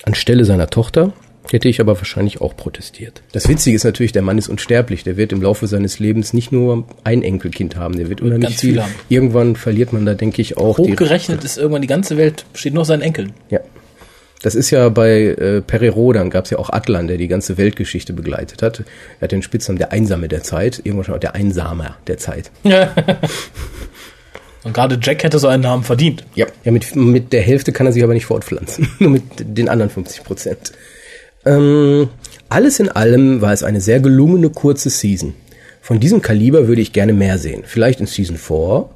Anstelle seiner Tochter hätte ich aber wahrscheinlich auch protestiert. Das Witzige ist natürlich, der Mann ist unsterblich. Der wird im Laufe seines Lebens nicht nur ein Enkelkind haben, der wird unheimlich viel. viele haben. Irgendwann verliert man da, denke ich, auch die Hochgerechnet ist irgendwann die ganze Welt, besteht nur aus seinen Enkeln. Ja. Das ist ja bei äh, Pere Rodan gab es ja auch Atlan, der die ganze Weltgeschichte begleitet hat. Er hat den Spitznamen der Einsame der Zeit, irgendwann schon auch der Einsamer der Zeit. Und gerade Jack hätte so einen Namen verdient. Ja. Ja, mit, mit der Hälfte kann er sich aber nicht fortpflanzen. Nur mit den anderen 50 Prozent. Ähm, alles in allem war es eine sehr gelungene kurze Season. Von diesem Kaliber würde ich gerne mehr sehen. Vielleicht in Season 4.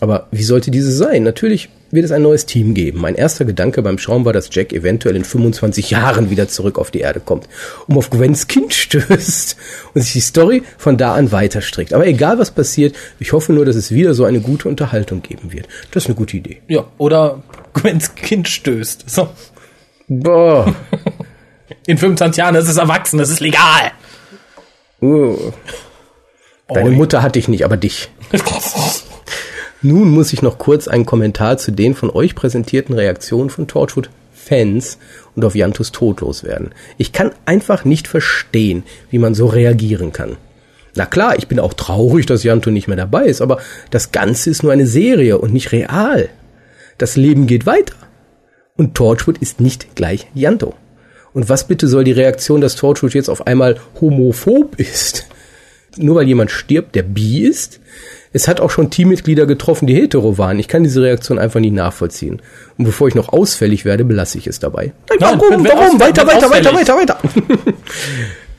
Aber wie sollte diese sein? Natürlich wird es ein neues Team geben. Mein erster Gedanke beim Schauen war, dass Jack eventuell in 25 Jahren wieder zurück auf die Erde kommt, um auf Gwens Kind stößt und sich die Story von da an weiter strickt. Aber egal was passiert, ich hoffe nur, dass es wieder so eine gute Unterhaltung geben wird. Das ist eine gute Idee. Ja, oder Gwens Kind stößt. So. Boah. In 25 Jahren ist es erwachsen, das ist legal. Uh. Deine. Mutter hatte ich nicht, aber dich. Nun muss ich noch kurz einen Kommentar zu den von euch präsentierten Reaktionen von Torchwood-Fans und auf Jantus Tod loswerden. Ich kann einfach nicht verstehen, wie man so reagieren kann. Na klar, ich bin auch traurig, dass Janto nicht mehr dabei ist, aber das Ganze ist nur eine Serie und nicht real. Das Leben geht weiter. Und Torchwood ist nicht gleich Janto. Und was bitte soll die Reaktion, dass Torchwood jetzt auf einmal homophob ist? Nur weil jemand stirbt, der bi ist? Es hat auch schon Teammitglieder getroffen, die hetero waren. Ich kann diese Reaktion einfach nicht nachvollziehen. Und bevor ich noch ausfällig werde, belasse ich es dabei. Nein, Nein, warum? warum? Weiter, weiter, weiter, ausfällig. weiter, weiter.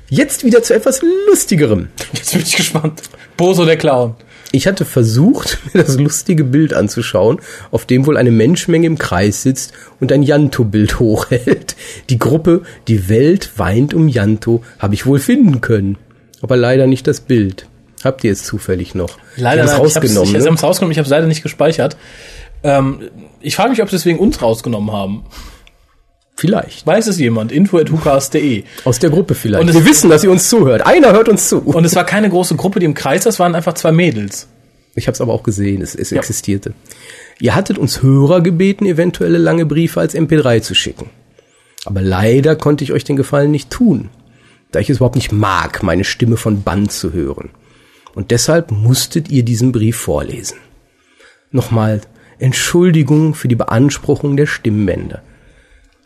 Jetzt wieder zu etwas Lustigerem. Jetzt bin ich gespannt. Boso der Clown. Ich hatte versucht, mir das lustige Bild anzuschauen, auf dem wohl eine Menschenmenge im Kreis sitzt und ein Janto-Bild hochhält. Die Gruppe Die Welt weint um Janto habe ich wohl finden können. Aber leider nicht das Bild. Habt ihr es zufällig noch? Leider ich nein, hab's rausgenommen. Ich ne? habe es rausgenommen, ich habe es leider nicht gespeichert. Ähm, ich frage mich, ob sie deswegen uns rausgenommen haben. Vielleicht. Weiß es jemand? info.hukas.de. Aus der Gruppe vielleicht. Und Wir wissen, dass ihr uns zuhört. Einer hört uns zu. Und es war keine große Gruppe, die im Kreis, das waren einfach zwei Mädels. Ich habe es aber auch gesehen, es, es existierte. Ihr hattet uns Hörer gebeten, eventuelle lange Briefe als MP3 zu schicken. Aber leider konnte ich euch den Gefallen nicht tun, da ich es überhaupt nicht mag, meine Stimme von Band zu hören. Und deshalb musstet ihr diesen Brief vorlesen. Nochmal Entschuldigung für die Beanspruchung der Stimmbänder.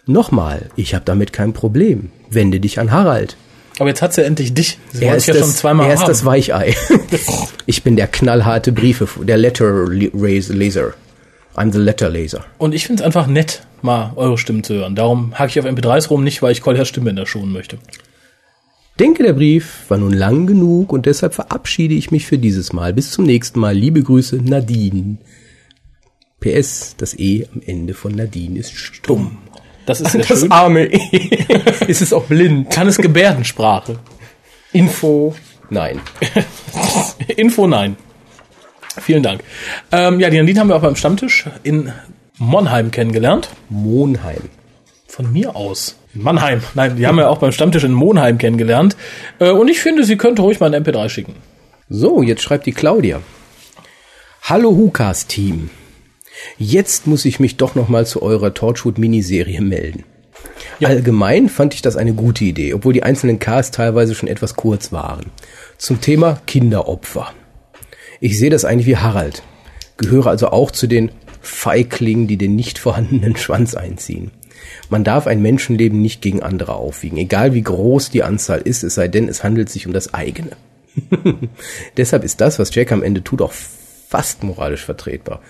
Nochmal, ich habe damit kein Problem. Wende dich an Harald. Aber jetzt hat sie endlich dich. Sie Er ist, ja das, schon zweimal er ist haben. das Weichei. ich bin der knallharte Briefe, der Letter Laser. I'm the Letter Laser. Und ich find's einfach nett, mal eure Stimmen zu hören. Darum hacke ich auf MP3s rum, nicht weil ich Kolja Stimmbänder schonen möchte. Denke, der Brief war nun lang genug und deshalb verabschiede ich mich für dieses Mal. Bis zum nächsten Mal. Liebe Grüße, Nadine. PS, das E am Ende von Nadine ist stumm. Das ist Das schön. arme E. ist es auch blind. Kann es Gebärdensprache? Info. Nein. Info nein. Vielen Dank. Ähm, ja, die Nadine haben wir auch beim Stammtisch in Monheim kennengelernt. Monheim. Von mir aus. In Mannheim. Nein, die haben wir auch beim Stammtisch in Monheim kennengelernt. Äh, und ich finde, sie könnte ruhig mal ein MP3 schicken. So, jetzt schreibt die Claudia. Hallo Hukas Team. Jetzt muss ich mich doch noch mal zu eurer Torchwood Miniserie melden. Allgemein fand ich das eine gute Idee, obwohl die einzelnen Casts teilweise schon etwas kurz waren. Zum Thema Kinderopfer. Ich sehe das eigentlich wie Harald. Gehöre also auch zu den Feiglingen, die den nicht vorhandenen Schwanz einziehen. Man darf ein Menschenleben nicht gegen andere aufwiegen, egal wie groß die Anzahl ist, es sei denn, es handelt sich um das eigene. Deshalb ist das, was Jack am Ende tut, auch fast moralisch vertretbar.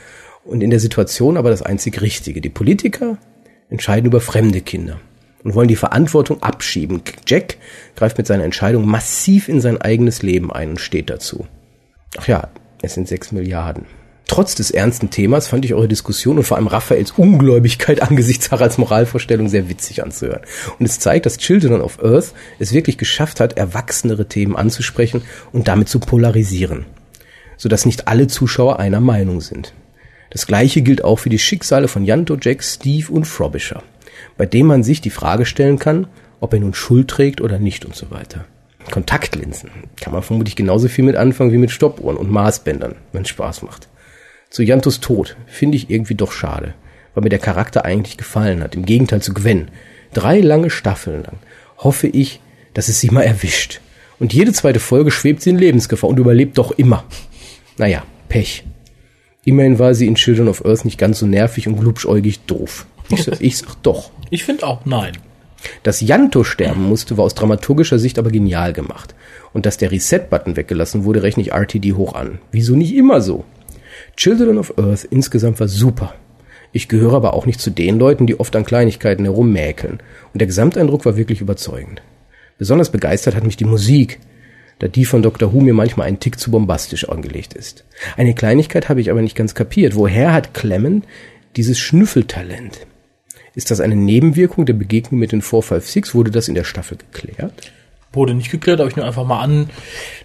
Und in der Situation aber das einzig Richtige. Die Politiker entscheiden über fremde Kinder und wollen die Verantwortung abschieben. Jack greift mit seiner Entscheidung massiv in sein eigenes Leben ein und steht dazu. Ach ja, es sind sechs Milliarden. Trotz des ernsten Themas fand ich eure Diskussion und vor allem Raphaels Ungläubigkeit angesichts Haralds Moralvorstellung sehr witzig anzuhören. Und es zeigt, dass Children of Earth es wirklich geschafft hat, erwachsenere Themen anzusprechen und damit zu polarisieren, sodass nicht alle Zuschauer einer Meinung sind. Das gleiche gilt auch für die Schicksale von Janto, Jack, Steve und Frobisher, bei dem man sich die Frage stellen kann, ob er nun Schuld trägt oder nicht und so weiter. Kontaktlinsen kann man vermutlich genauso viel mit anfangen wie mit Stoppuhren und Maßbändern, wenn es Spaß macht. Zu Jantos Tod finde ich irgendwie doch schade, weil mir der Charakter eigentlich gefallen hat. Im Gegenteil zu Gwen. Drei lange Staffeln lang hoffe ich, dass es sie mal erwischt. Und jede zweite Folge schwebt sie in Lebensgefahr und überlebt doch immer. Naja, Pech. Immerhin war sie in Children of Earth nicht ganz so nervig und glubschäugig doof. Ich, sag, ich sag doch. Ich finde auch nein. Dass Janto sterben musste, war aus dramaturgischer Sicht aber genial gemacht. Und dass der Reset-Button weggelassen wurde, rechne ich RTD hoch an. Wieso nicht immer so? Children of Earth insgesamt war super. Ich gehöre aber auch nicht zu den Leuten, die oft an Kleinigkeiten herummäkeln. Und der Gesamteindruck war wirklich überzeugend. Besonders begeistert hat mich die Musik da die von Dr. Who mir manchmal einen Tick zu bombastisch angelegt ist. Eine Kleinigkeit habe ich aber nicht ganz kapiert. Woher hat Clement dieses Schnüffeltalent? Ist das eine Nebenwirkung der Begegnung mit den 456? Wurde das in der Staffel geklärt? Wurde nicht geklärt, aber ich nehme einfach mal an,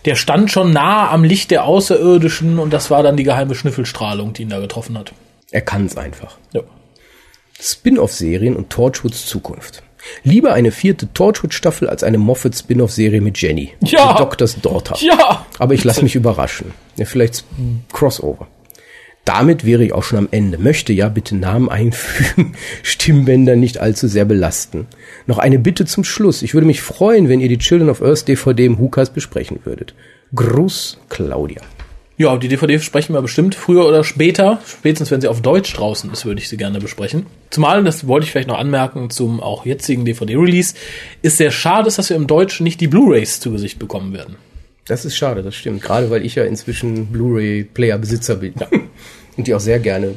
der stand schon nah am Licht der Außerirdischen und das war dann die geheime Schnüffelstrahlung, die ihn da getroffen hat. Er kann es einfach. Ja. Spin-off-Serien und Torchwoods Zukunft. Lieber eine vierte Torchwood-Staffel als eine Moffat-Spin-off-Serie mit Jenny. Ja. The Doctors Daughter. Ja. Aber ich lasse mich überraschen. Ja, vielleicht Crossover. Damit wäre ich auch schon am Ende. Möchte ja bitte Namen einfügen, Stimmbänder nicht allzu sehr belasten. Noch eine Bitte zum Schluss. Ich würde mich freuen, wenn ihr die Children of Earth DVD im Hukas besprechen würdet. Gruß, Claudia. Ja, die DVD sprechen wir bestimmt früher oder später. Spätestens, wenn sie auf Deutsch draußen ist, würde ich sie gerne besprechen. Zumal, das wollte ich vielleicht noch anmerken, zum auch jetzigen DVD-Release, ist sehr schade, dass wir im Deutschen nicht die Blu-Rays zu Gesicht bekommen werden. Das ist schade, das stimmt. Gerade weil ich ja inzwischen Blu-ray-Player-Besitzer bin. Und die auch sehr gerne.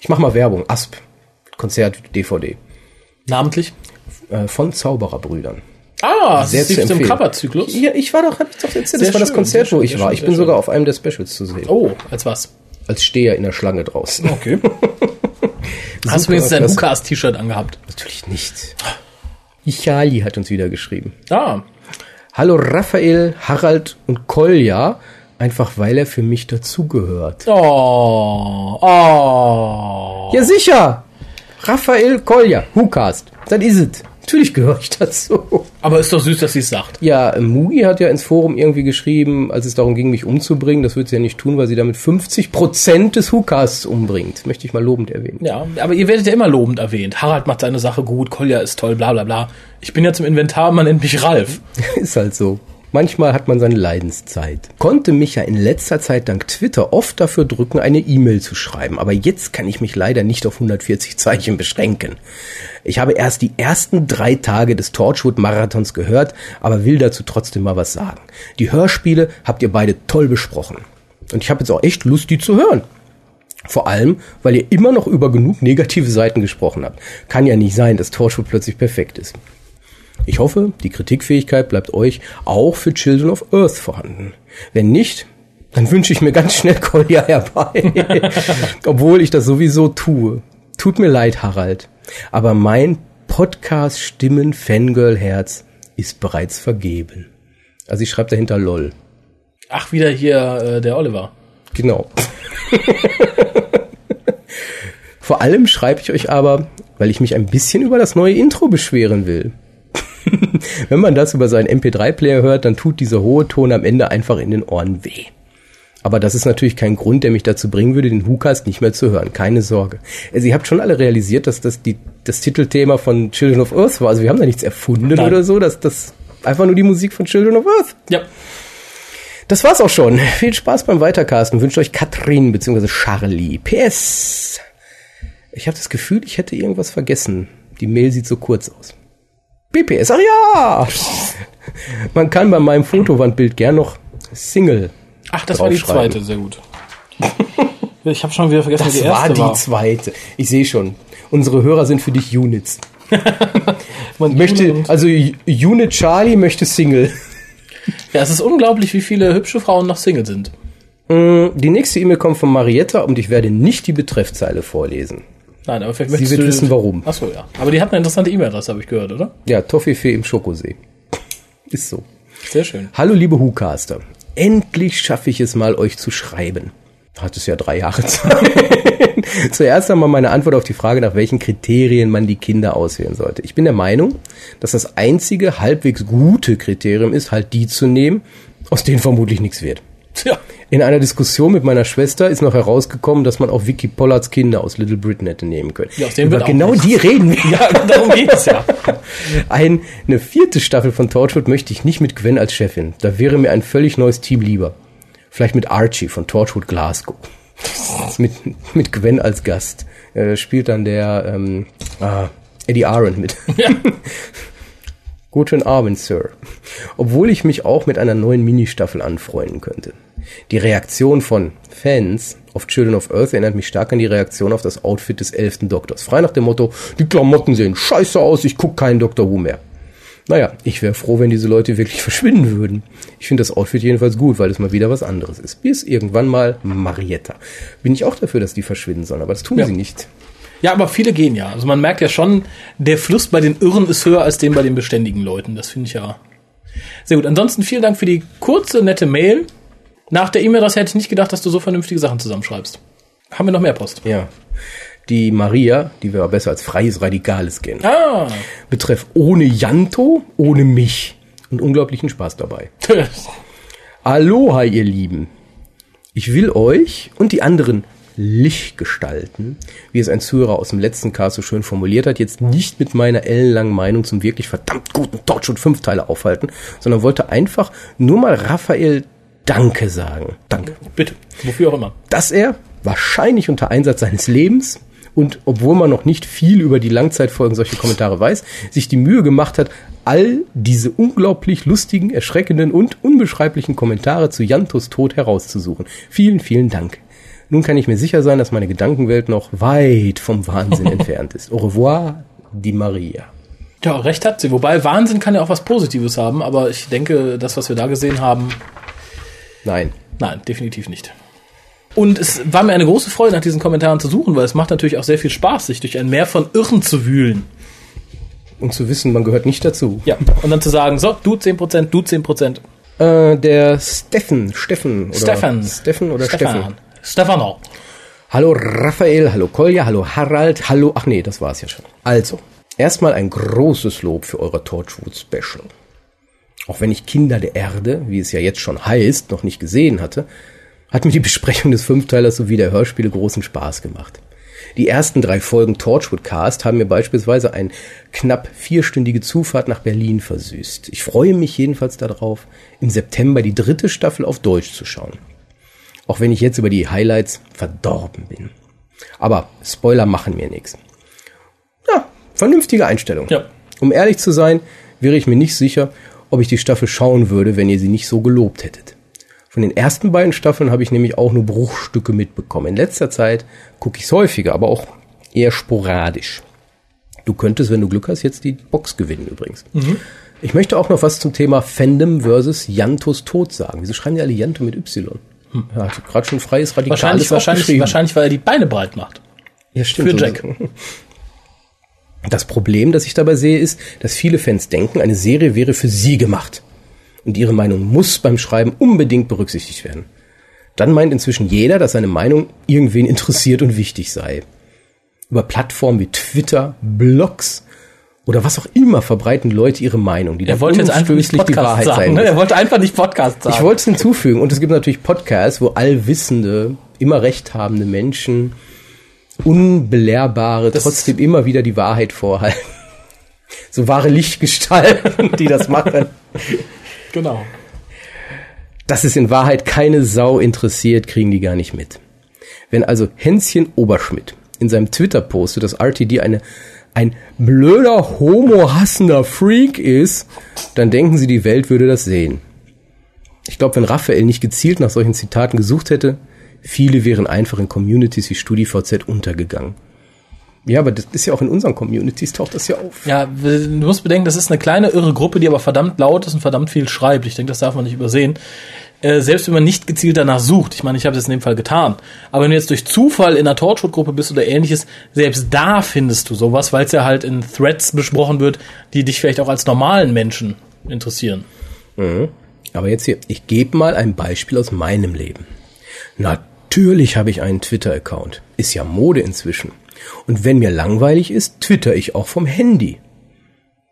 Ich mache mal Werbung. Asp. Konzert DVD. Namentlich? Äh, von Zaubererbrüdern. Ah, Sehr zu im empfehlen. Coverzyklus. Ja, ich war doch, hab ich doch erzählt, Sehr das war das schön, Konzert, wo schön, ich sehr war. schön, Ich bin schön. sogar auf einem der Specials zu sehen. Oh, als was? Als Steher in der Schlange draußen. Okay. Hast du jetzt dein klasse. Hukas-T-Shirt angehabt? Natürlich nicht. Ichali hat uns wieder geschrieben. Ah, Hallo Raphael, Harald und Kolja, einfach weil er für mich dazugehört. oh, oh. Ja, sicher! Raphael Kolja, Hukast. Das is it. Natürlich gehöre ich dazu. Aber ist doch süß, dass sie es sagt. Ja, äh, Mugi hat ja ins Forum irgendwie geschrieben, als es darum ging, mich umzubringen. Das wird sie ja nicht tun, weil sie damit 50% des Hukas umbringt. Möchte ich mal lobend erwähnen. Ja, aber ihr werdet ja immer lobend erwähnt. Harald macht seine Sache gut, Kolja ist toll, bla bla bla. Ich bin ja zum Inventar, man nennt mich Ralf. Ist halt so. Manchmal hat man seine Leidenszeit. Konnte mich ja in letzter Zeit dank Twitter oft dafür drücken, eine E-Mail zu schreiben. Aber jetzt kann ich mich leider nicht auf 140 Zeichen beschränken. Ich habe erst die ersten drei Tage des Torchwood-Marathons gehört, aber will dazu trotzdem mal was sagen. Die Hörspiele habt ihr beide toll besprochen. Und ich habe jetzt auch echt Lust, die zu hören. Vor allem, weil ihr immer noch über genug negative Seiten gesprochen habt. Kann ja nicht sein, dass Torchwood plötzlich perfekt ist. Ich hoffe, die Kritikfähigkeit bleibt euch auch für Children of Earth vorhanden. Wenn nicht, dann wünsche ich mir ganz schnell Kolja herbei. Obwohl ich das sowieso tue. Tut mir leid, Harald. Aber mein Podcast-Stimmen-Fangirl-Herz ist bereits vergeben. Also ich schreibe dahinter LOL. Ach, wieder hier äh, der Oliver. Genau. Vor allem schreibe ich euch aber, weil ich mich ein bisschen über das neue Intro beschweren will. Wenn man das über seinen MP3-Player hört, dann tut dieser hohe Ton am Ende einfach in den Ohren weh. Aber das ist natürlich kein Grund, der mich dazu bringen würde, den Whocast nicht mehr zu hören. Keine Sorge. Also ihr habt schon alle realisiert, dass das die, das Titelthema von Children of Earth war. Also wir haben da nichts erfunden Nein. oder so. Das, das einfach nur die Musik von Children of Earth. Ja. Das war's auch schon. Viel Spaß beim Weitercasten. Wünsche euch Katrin bzw. Charlie. PS. Ich habe das Gefühl, ich hätte irgendwas vergessen. Die Mail sieht so kurz aus. BPS, ach ja! Man kann bei meinem Fotowandbild gern noch Single. Ach, das war die zweite, sehr gut. Ich habe schon wieder vergessen, Das die war erste die war. zweite. Ich sehe schon. Unsere Hörer sind für dich Units. Man Möchte, also Unit Charlie möchte Single. ja, es ist unglaublich, wie viele hübsche Frauen noch Single sind. Die nächste E-Mail kommt von Marietta und ich werde nicht die Betreffzeile vorlesen. Nein, aber vielleicht Sie wird wissen, warum. Ach so, ja. Aber die hat eine interessante E-Mail-Adresse, habe ich gehört, oder? Ja, Toffifee im Schokosee. Ist so. Sehr schön. Hallo liebe Hucaster. Endlich schaffe ich es mal, euch zu schreiben. Hat es ja drei Jahre Zeit. Zuerst einmal meine Antwort auf die Frage, nach welchen Kriterien man die Kinder auswählen sollte. Ich bin der Meinung, dass das einzige halbwegs gute Kriterium ist, halt die zu nehmen, aus denen vermutlich nichts wird. Tja. In einer Diskussion mit meiner Schwester ist noch herausgekommen, dass man auch Vicky Pollards Kinder aus Little Britain hätte nehmen können. Ja, aus denen Über genau die reden wir. Ja, darum geht es ja. Ein, eine vierte Staffel von Torchwood möchte ich nicht mit Gwen als Chefin. Da wäre mir ein völlig neues Team lieber. Vielleicht mit Archie von Torchwood Glasgow. mit, mit Gwen als Gast. Äh, spielt dann der ähm, ah, Eddie Aaron mit. Guten Abend, Sir. Obwohl ich mich auch mit einer neuen Ministaffel anfreunden könnte. Die Reaktion von Fans auf Children of Earth erinnert mich stark an die Reaktion auf das Outfit des elften Doktors. Frei nach dem Motto, die Klamotten sehen scheiße aus, ich guck keinen Doctor Who mehr. Naja, ich wäre froh, wenn diese Leute wirklich verschwinden würden. Ich finde das Outfit jedenfalls gut, weil es mal wieder was anderes ist. Bis irgendwann mal Marietta. Bin ich auch dafür, dass die verschwinden sollen, aber das tun Ja. sie nicht. Ja, aber viele gehen ja. Also man merkt ja schon, der Fluss bei den Irren ist höher als den bei den beständigen Leuten. Das finde ich ja sehr gut. Ansonsten vielen Dank für die kurze, nette Mail. Nach der E-Mail-Adresse hätte ich nicht gedacht, dass du so vernünftige Sachen zusammenschreibst. Haben wir noch mehr Post? Ja. Die Maria, die wir aber besser als freies Radikales kennen. Ah. Betreff ohne Janto, ohne mich. Und unglaublichen Spaß dabei. Aloha, ihr Lieben. Ich will euch und die anderen Lichtgestalten, wie es ein Zuhörer aus dem letzten Cast so schön formuliert hat, jetzt nicht mit meiner ellenlangen Meinung zum wirklich verdammt guten Torchwood 5 Teile aufhalten, sondern wollte einfach nur mal Raphael Danke sagen. Danke Bitte. Wofür auch immer. dass er wahrscheinlich unter Einsatz seines Lebens und obwohl man noch nicht viel über die Langzeitfolgen solcher Kommentare weiß, sich die Mühe gemacht hat, all diese unglaublich lustigen, erschreckenden und unbeschreiblichen Kommentare zu Jantos Tod herauszusuchen. Vielen, vielen Dank. Nun kann ich mir sicher sein, dass meine Gedankenwelt noch weit vom Wahnsinn entfernt ist. Au revoir, die Maria. Ja, recht hat sie. Wobei Wahnsinn kann ja auch was Positives haben, aber ich denke, das, was wir da gesehen haben, Nein. nein, definitiv nicht. Und es war mir eine große Freude, nach diesen Kommentaren zu suchen, weil es macht natürlich auch sehr viel Spaß, sich durch ein Meer von Irren zu wühlen. Und zu wissen, man gehört nicht dazu. Ja, und dann zu sagen, so, du 10%, du 10%. Äh, der Steffen, Steffen oder Stefan. Steffen oder Steffen. Stefan. Stefano. Hallo Raphael, hallo Kolja, hallo Harald, hallo, ach nee, das war's ja schon. Also, erstmal ein großes Lob für euer Torchwood Special. Auch wenn ich Kinder der Erde, wie es ja jetzt schon heißt, noch nicht gesehen hatte, hat mir die Besprechung des Fünfteilers sowie der Hörspiele großen Spaß gemacht. Die ersten drei Folgen Torchwood Cast haben mir beispielsweise eine knapp vierstündige Zufahrt nach Berlin versüßt. Ich freue mich jedenfalls darauf, im September die dritte Staffel auf Deutsch zu schauen. Auch wenn ich jetzt über die Highlights verdorben bin. Aber Spoiler machen mir nichts. Ja, vernünftige Einstellung. Ja. Um ehrlich zu sein, wäre ich mir nicht sicher, ob ich die Staffel schauen würde, wenn ihr sie nicht so gelobt hättet. Von den ersten beiden Staffeln habe ich nämlich auch nur Bruchstücke mitbekommen. In letzter Zeit gucke ich es häufiger, aber auch eher sporadisch. Du könntest, wenn du Glück hast, jetzt die Box gewinnen übrigens. Ich möchte auch noch was zum Thema Fandom versus Jantos Tod sagen. Wieso schreiben die alle Janto mit Y? Er hat gerade schon freies Radikales Wahrscheinlich, wahrscheinlich, wahrscheinlich, weil er die Beine breit macht. Ja, stimmt. Für Jack. Das Problem, das ich dabei sehe, ist, dass viele Fans denken, eine Serie wäre für sie gemacht. Und ihre Meinung muss beim Schreiben unbedingt berücksichtigt werden. Dann meint inzwischen jeder, dass seine Meinung irgendwen interessiert und wichtig sei. Über Plattformen wie Twitter, Blogs oder was auch immer verbreiten Leute ihre Meinung, die Er wollte jetzt einfach nicht unumstößlich die Podcast Wahrheit sagen. sein Ne? Er wollte einfach nicht Podcast sagen. Ich wollte es hinzufügen. Und es gibt natürlich Podcasts, wo allwissende, immer recht habende Menschen, unbelehrbare, Das- trotzdem immer wieder die Wahrheit vorhalten. So wahre Lichtgestalten, die das machen. genau. Dass es in Wahrheit keine Sau interessiert, kriegen die gar nicht mit. Wenn also Hänschen Oberschmidt in seinem Twitter postet, dass RTD eine ein blöder, homo-hassender Freak ist, dann denken sie, die Welt würde das sehen. Ich glaube, wenn Raphael nicht gezielt nach solchen Zitaten gesucht hätte, viele wären einfach in Communities wie StudiVZ untergegangen. Ja, aber das ist ja auch in unseren Communities taucht das ja auf. Ja, du musst bedenken, das ist eine kleine irre Gruppe, die aber verdammt laut ist und verdammt viel schreibt. Ich denke, das darf man nicht übersehen. Äh, selbst wenn man nicht gezielt danach sucht, ich meine, ich habe das in dem Fall getan, aber wenn du jetzt durch Zufall in einer Torchwood-Gruppe bist oder ähnliches, selbst da findest du sowas, weil es ja halt in Threads besprochen wird, die dich vielleicht auch als normalen Menschen interessieren. Mhm. Aber jetzt hier, ich gebe mal ein Beispiel aus meinem Leben. Natürlich habe ich einen Twitter-Account. Ist ja Mode inzwischen. Und wenn mir langweilig ist, twitter ich auch vom Handy.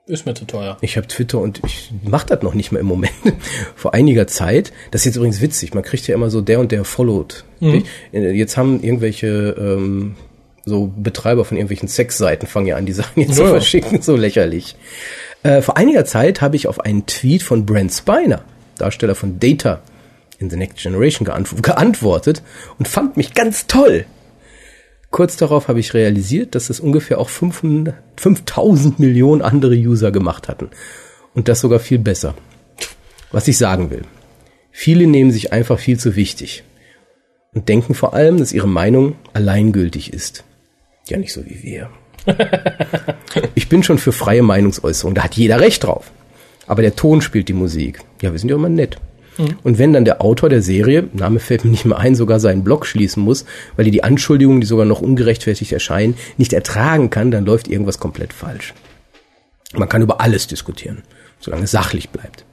Ist mir zu teuer. Ich habe Twitter und ich mache das noch nicht mal im Moment. Vor einiger Zeit, das ist jetzt übrigens witzig, man kriegt ja immer so der und der followed. Mhm. Jetzt haben irgendwelche ähm, so Betreiber von irgendwelchen Sexseiten fangen ja an, die Sachen jetzt ja. zu verschicken, so lächerlich. Äh, vor einiger Zeit habe ich auf einen Tweet von Brent Spiner, Darsteller von Data in The Next Generation, geantw geantwortet und fand mich ganz toll. Kurz darauf habe ich realisiert, dass es ungefähr auch 500, 5000 Millionen andere User gemacht hatten. Und das sogar viel besser. Was ich sagen will. Viele nehmen sich einfach viel zu wichtig. Und denken vor allem, dass ihre Meinung alleingültig ist. Ja, nicht so wie wir. ich bin schon für freie Meinungsäußerung. Da hat jeder Recht drauf. Aber der Ton spielt die Musik. Ja, wir sind ja immer nett. Mhm. Und wenn dann der Autor der Serie, Name fällt mir nicht mehr ein, sogar seinen Blog schließen muss, weil er die Anschuldigungen, die sogar noch ungerechtfertigt erscheinen, nicht ertragen kann, dann läuft irgendwas komplett falsch. Man kann über alles diskutieren, solange es sachlich bleibt.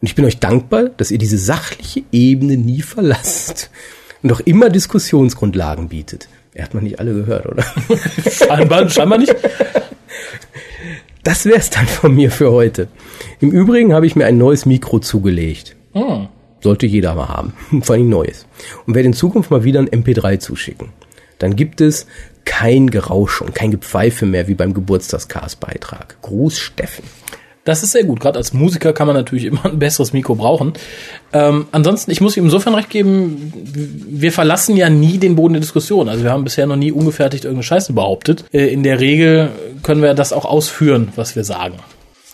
Und ich bin euch dankbar, dass ihr diese sachliche Ebene nie verlasst und auch immer Diskussionsgrundlagen bietet. Er hat man nicht alle gehört, oder? scheinbar, scheinbar nicht. Das wär's dann von mir für heute. Im Übrigen habe ich mir ein neues Mikro zugelegt. Hm. Sollte jeder mal haben. Vor allem Neues. Und werde in Zukunft mal wieder ein MP3 zuschicken. Dann gibt es kein Gerausch und kein Gepfeife mehr wie beim Geburtstagscast-Beitrag. Gruß Steffen. Das ist sehr gut. Gerade als Musiker kann man natürlich immer ein besseres Mikro brauchen. Ähm, ansonsten, ich muss ihm insofern recht geben, wir verlassen ja nie den Boden der Diskussion. Also wir haben bisher noch nie ungefertigt irgendeine Scheiße behauptet. Äh, in der Regel können wir das auch ausführen, was wir sagen.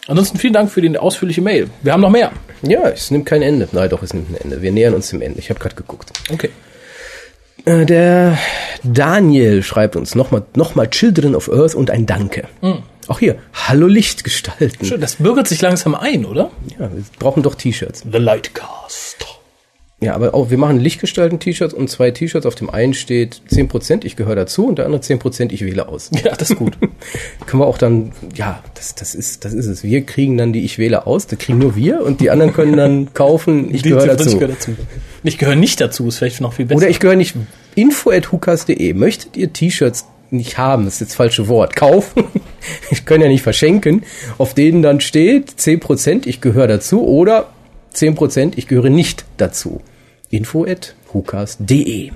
Ansonsten vielen Dank für die ausführliche Mail. Wir haben noch mehr. Ja, es nimmt kein Ende. Nein, doch, es nimmt ein Ende. Wir nähern uns dem Ende. Ich habe gerade geguckt. Okay. Äh, der Daniel schreibt uns nochmal noch mal Children of Earth und ein Danke. Mhm. Auch hier, Hallo Lichtgestalten. Schön, das bürgert sich langsam ein, oder? Ja, wir brauchen doch T-Shirts. The Lightcast. Ja, aber auch, wir machen Lichtgestalten-T-Shirts und zwei T-Shirts. Auf dem einen steht 10%, ich gehöre dazu und der andere 10%, ich wähle aus. Ja, das ist gut. können wir auch dann, ja, das, das ist, das ist es. Wir kriegen dann die Ich wähle aus, das kriegen nur wir und die anderen können dann kaufen, ich gehöre dazu. gehöre dazu. Ich gehöre nicht dazu, ist vielleicht noch viel besser. Oder ich gehöre nicht, info at hukas.de. Möchtet ihr T-Shirts nicht haben, das ist jetzt das falsche Wort, kaufen, ich kann ja nicht verschenken, auf denen dann steht 10%, ich gehöre dazu oder 10%, ich gehöre nicht dazu info at hukas.de.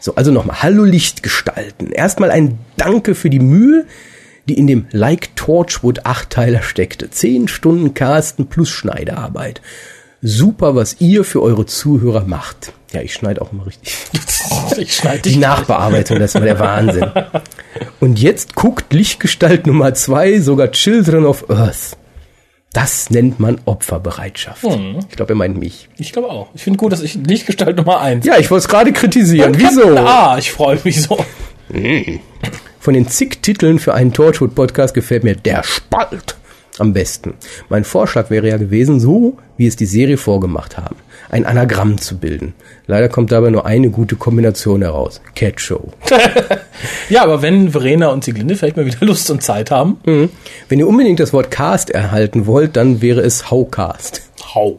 So, also nochmal, hallo Lichtgestalten. Erstmal ein Danke für die Mühe, die in dem Like Torchwood Achtteiler steckte. Zehn Stunden Casten plus Schneidearbeit. Super, was ihr für eure Zuhörer macht. Ja, ich schneide auch immer richtig. ich schneide Die Nachbearbeitung, das war der Wahnsinn. Und jetzt guckt Lichtgestalt Nummer zwei, sogar Children of Earth. Das nennt man Opferbereitschaft. Hm. Ich glaube, er meint mich. Ich glaube auch. Ich finde gut, dass ich Lichtgestalt Nummer eins. Ja, ich wollte es gerade kritisieren. Und Wieso? Ah, ich freue mich so. Von den zig Titeln für einen Torchwood-Podcast gefällt mir der Spalt am besten. Mein Vorschlag wäre ja gewesen, so wie es die Serie vorgemacht haben, ein Anagramm zu bilden. Leider kommt dabei nur eine gute Kombination heraus. Cat Show. ja, aber wenn Verena und Sieglinde vielleicht mal wieder Lust und Zeit haben. Mhm. Wenn ihr unbedingt das Wort Cast erhalten wollt, dann wäre es Howcast. How.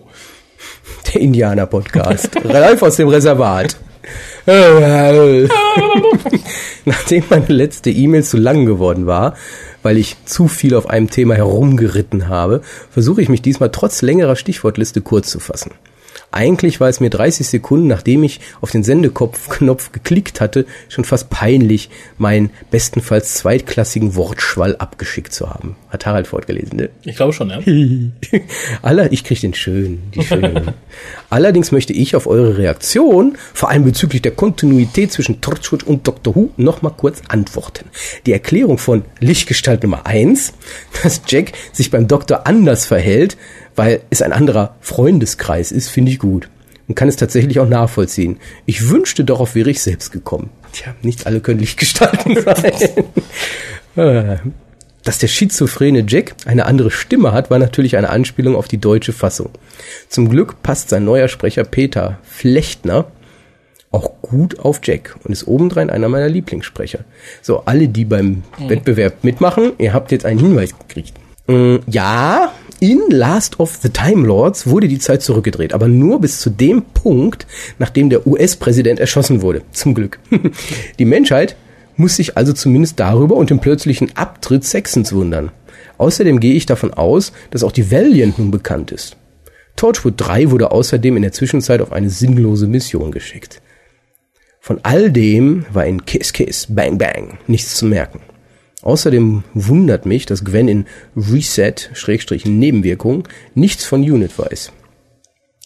Der Indianer-Podcast. Live aus dem Reservat. Nachdem meine letzte E-Mail zu lang geworden war, weil ich zu viel auf einem Thema herumgeritten habe, versuche ich mich diesmal trotz längerer Stichwortliste kurz zu fassen. Eigentlich war es mir 30 Sekunden, nachdem ich auf den Sendekopf-Knopf geklickt hatte, schon fast peinlich, meinen bestenfalls zweitklassigen Wortschwall abgeschickt zu haben. Hat Harald fortgelesen, ne? Ich glaube schon, ja. Aller, ich krieg den schön, die schönen. Allerdings möchte ich auf eure Reaktion, vor allem bezüglich der Kontinuität zwischen Torchwood und Dr. Who, nochmal kurz antworten. Die Erklärung von Lichtgestalt Nummer eins, dass Jack sich beim Doktor anders verhält, weil es ein anderer Freundeskreis ist, finde ich gut. Und kann es tatsächlich auch nachvollziehen. Ich wünschte, darauf wäre ich selbst gekommen. Tja, nicht alle können Lichtgestalten sein. Äh, dass der schizophrene Jack eine andere Stimme hat, war natürlich eine Anspielung auf die deutsche Fassung. Zum Glück passt sein neuer Sprecher Peter Flechtner auch gut auf Jack und ist obendrein einer meiner Lieblingssprecher. So, alle, die beim mhm. Wettbewerb mitmachen, ihr habt jetzt einen Hinweis gekriegt. Mm, ja, in Last of the Time Lords wurde die Zeit zurückgedreht, aber nur bis zu dem Punkt, nachdem der US-Präsident erschossen wurde. Zum Glück. die Menschheit muss sich also zumindest darüber und dem plötzlichen Abtritt Saxons wundern. Außerdem gehe ich davon aus, dass auch die Valiant nun bekannt ist. Torchwood 3 wurde außerdem in der Zwischenzeit auf eine sinnlose Mission geschickt. Von all dem war in Kiss Kiss Bang Bang nichts zu merken. Außerdem wundert mich, dass Gwen in Reset-Nebenwirkung nichts von Unit weiß.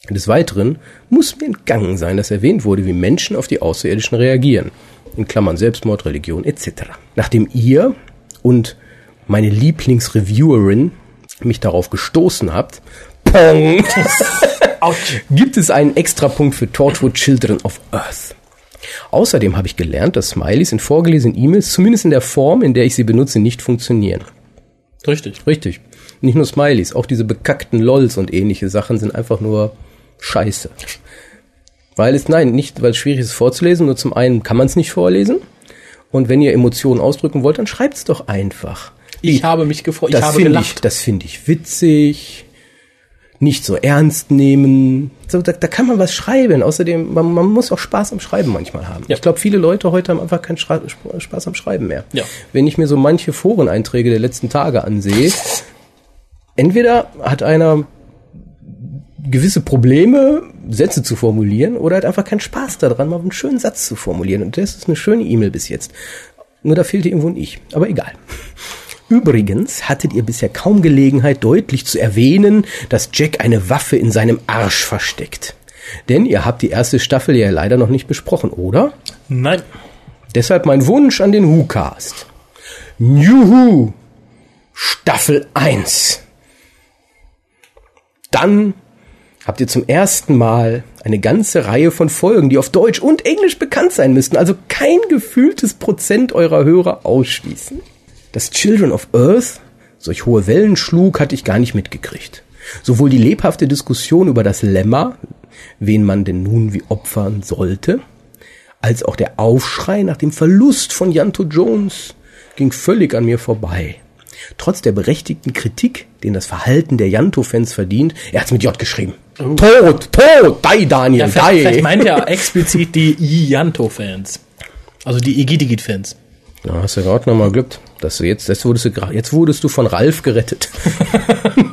Des Weiteren muss mir entgangen sein, dass erwähnt wurde, wie Menschen auf die Außerirdischen reagieren in Klammern Selbstmord, Religion etc. Nachdem ihr und meine Lieblingsreviewerin mich darauf gestoßen habt, Pong, gibt es einen Extrapunkt für Torchwood Children of Earth. Außerdem habe ich gelernt, dass Smileys in vorgelesenen E-Mails, zumindest in der Form, in der ich sie benutze, nicht funktionieren. Richtig. Richtig. Nicht nur Smileys, auch diese bekackten LOLs und ähnliche Sachen sind einfach nur scheiße. Weil es, nein, nicht, weil es schwierig ist vorzulesen, nur zum einen kann man es nicht vorlesen. Und wenn ihr Emotionen ausdrücken wollt, dann schreibt es doch einfach. Ich, ich habe mich gefreut, ich habe gelacht. Ich, das finde ich witzig. Nicht so ernst nehmen. So, da, da kann man was schreiben. Außerdem, man, man muss auch Spaß am Schreiben manchmal haben. Ja. Ich glaube, viele Leute heute haben einfach keinen Schra Spaß am Schreiben mehr. Ja. Wenn ich mir so manche Foreneinträge der letzten Tage ansehe, entweder hat einer gewisse Probleme, Sätze zu formulieren oder hat einfach keinen Spaß daran, mal einen schönen Satz zu formulieren. Und das ist eine schöne E-Mail bis jetzt. Nur da fehlte irgendwo ein Ich. Aber egal. Übrigens hattet ihr bisher kaum Gelegenheit, deutlich zu erwähnen, dass Jack eine Waffe in seinem Arsch versteckt. Denn ihr habt die erste Staffel ja leider noch nicht besprochen, oder? Nein. Deshalb mein Wunsch an den Who-Cast. New Who Staffel 1. Dann habt ihr zum ersten Mal eine ganze Reihe von Folgen, die auf Deutsch und Englisch bekannt sein müssten, also kein gefühltes Prozent eurer Hörer ausschließen. Dass Children of Earth solch hohe Wellen schlug, hatte ich gar nicht mitgekriegt. Sowohl die lebhafte Diskussion über das Lemma, wen man denn nun wie opfern sollte, als auch der Aufschrei nach dem Verlust von Janto Jones ging völlig an mir vorbei. Trotz der berechtigten Kritik, den das Verhalten der Janto-Fans verdient, er hat's mit J geschrieben. Oh. Tot, tot, die Daniel, ja, vielleicht, die. Vielleicht meint er explizit die Janto-Fans. Also die Egidigit-Fans. Ja, hast du gerade nochmal Glück, dass du jetzt, jetzt wurdest du, jetzt wurdest du von Ralf gerettet.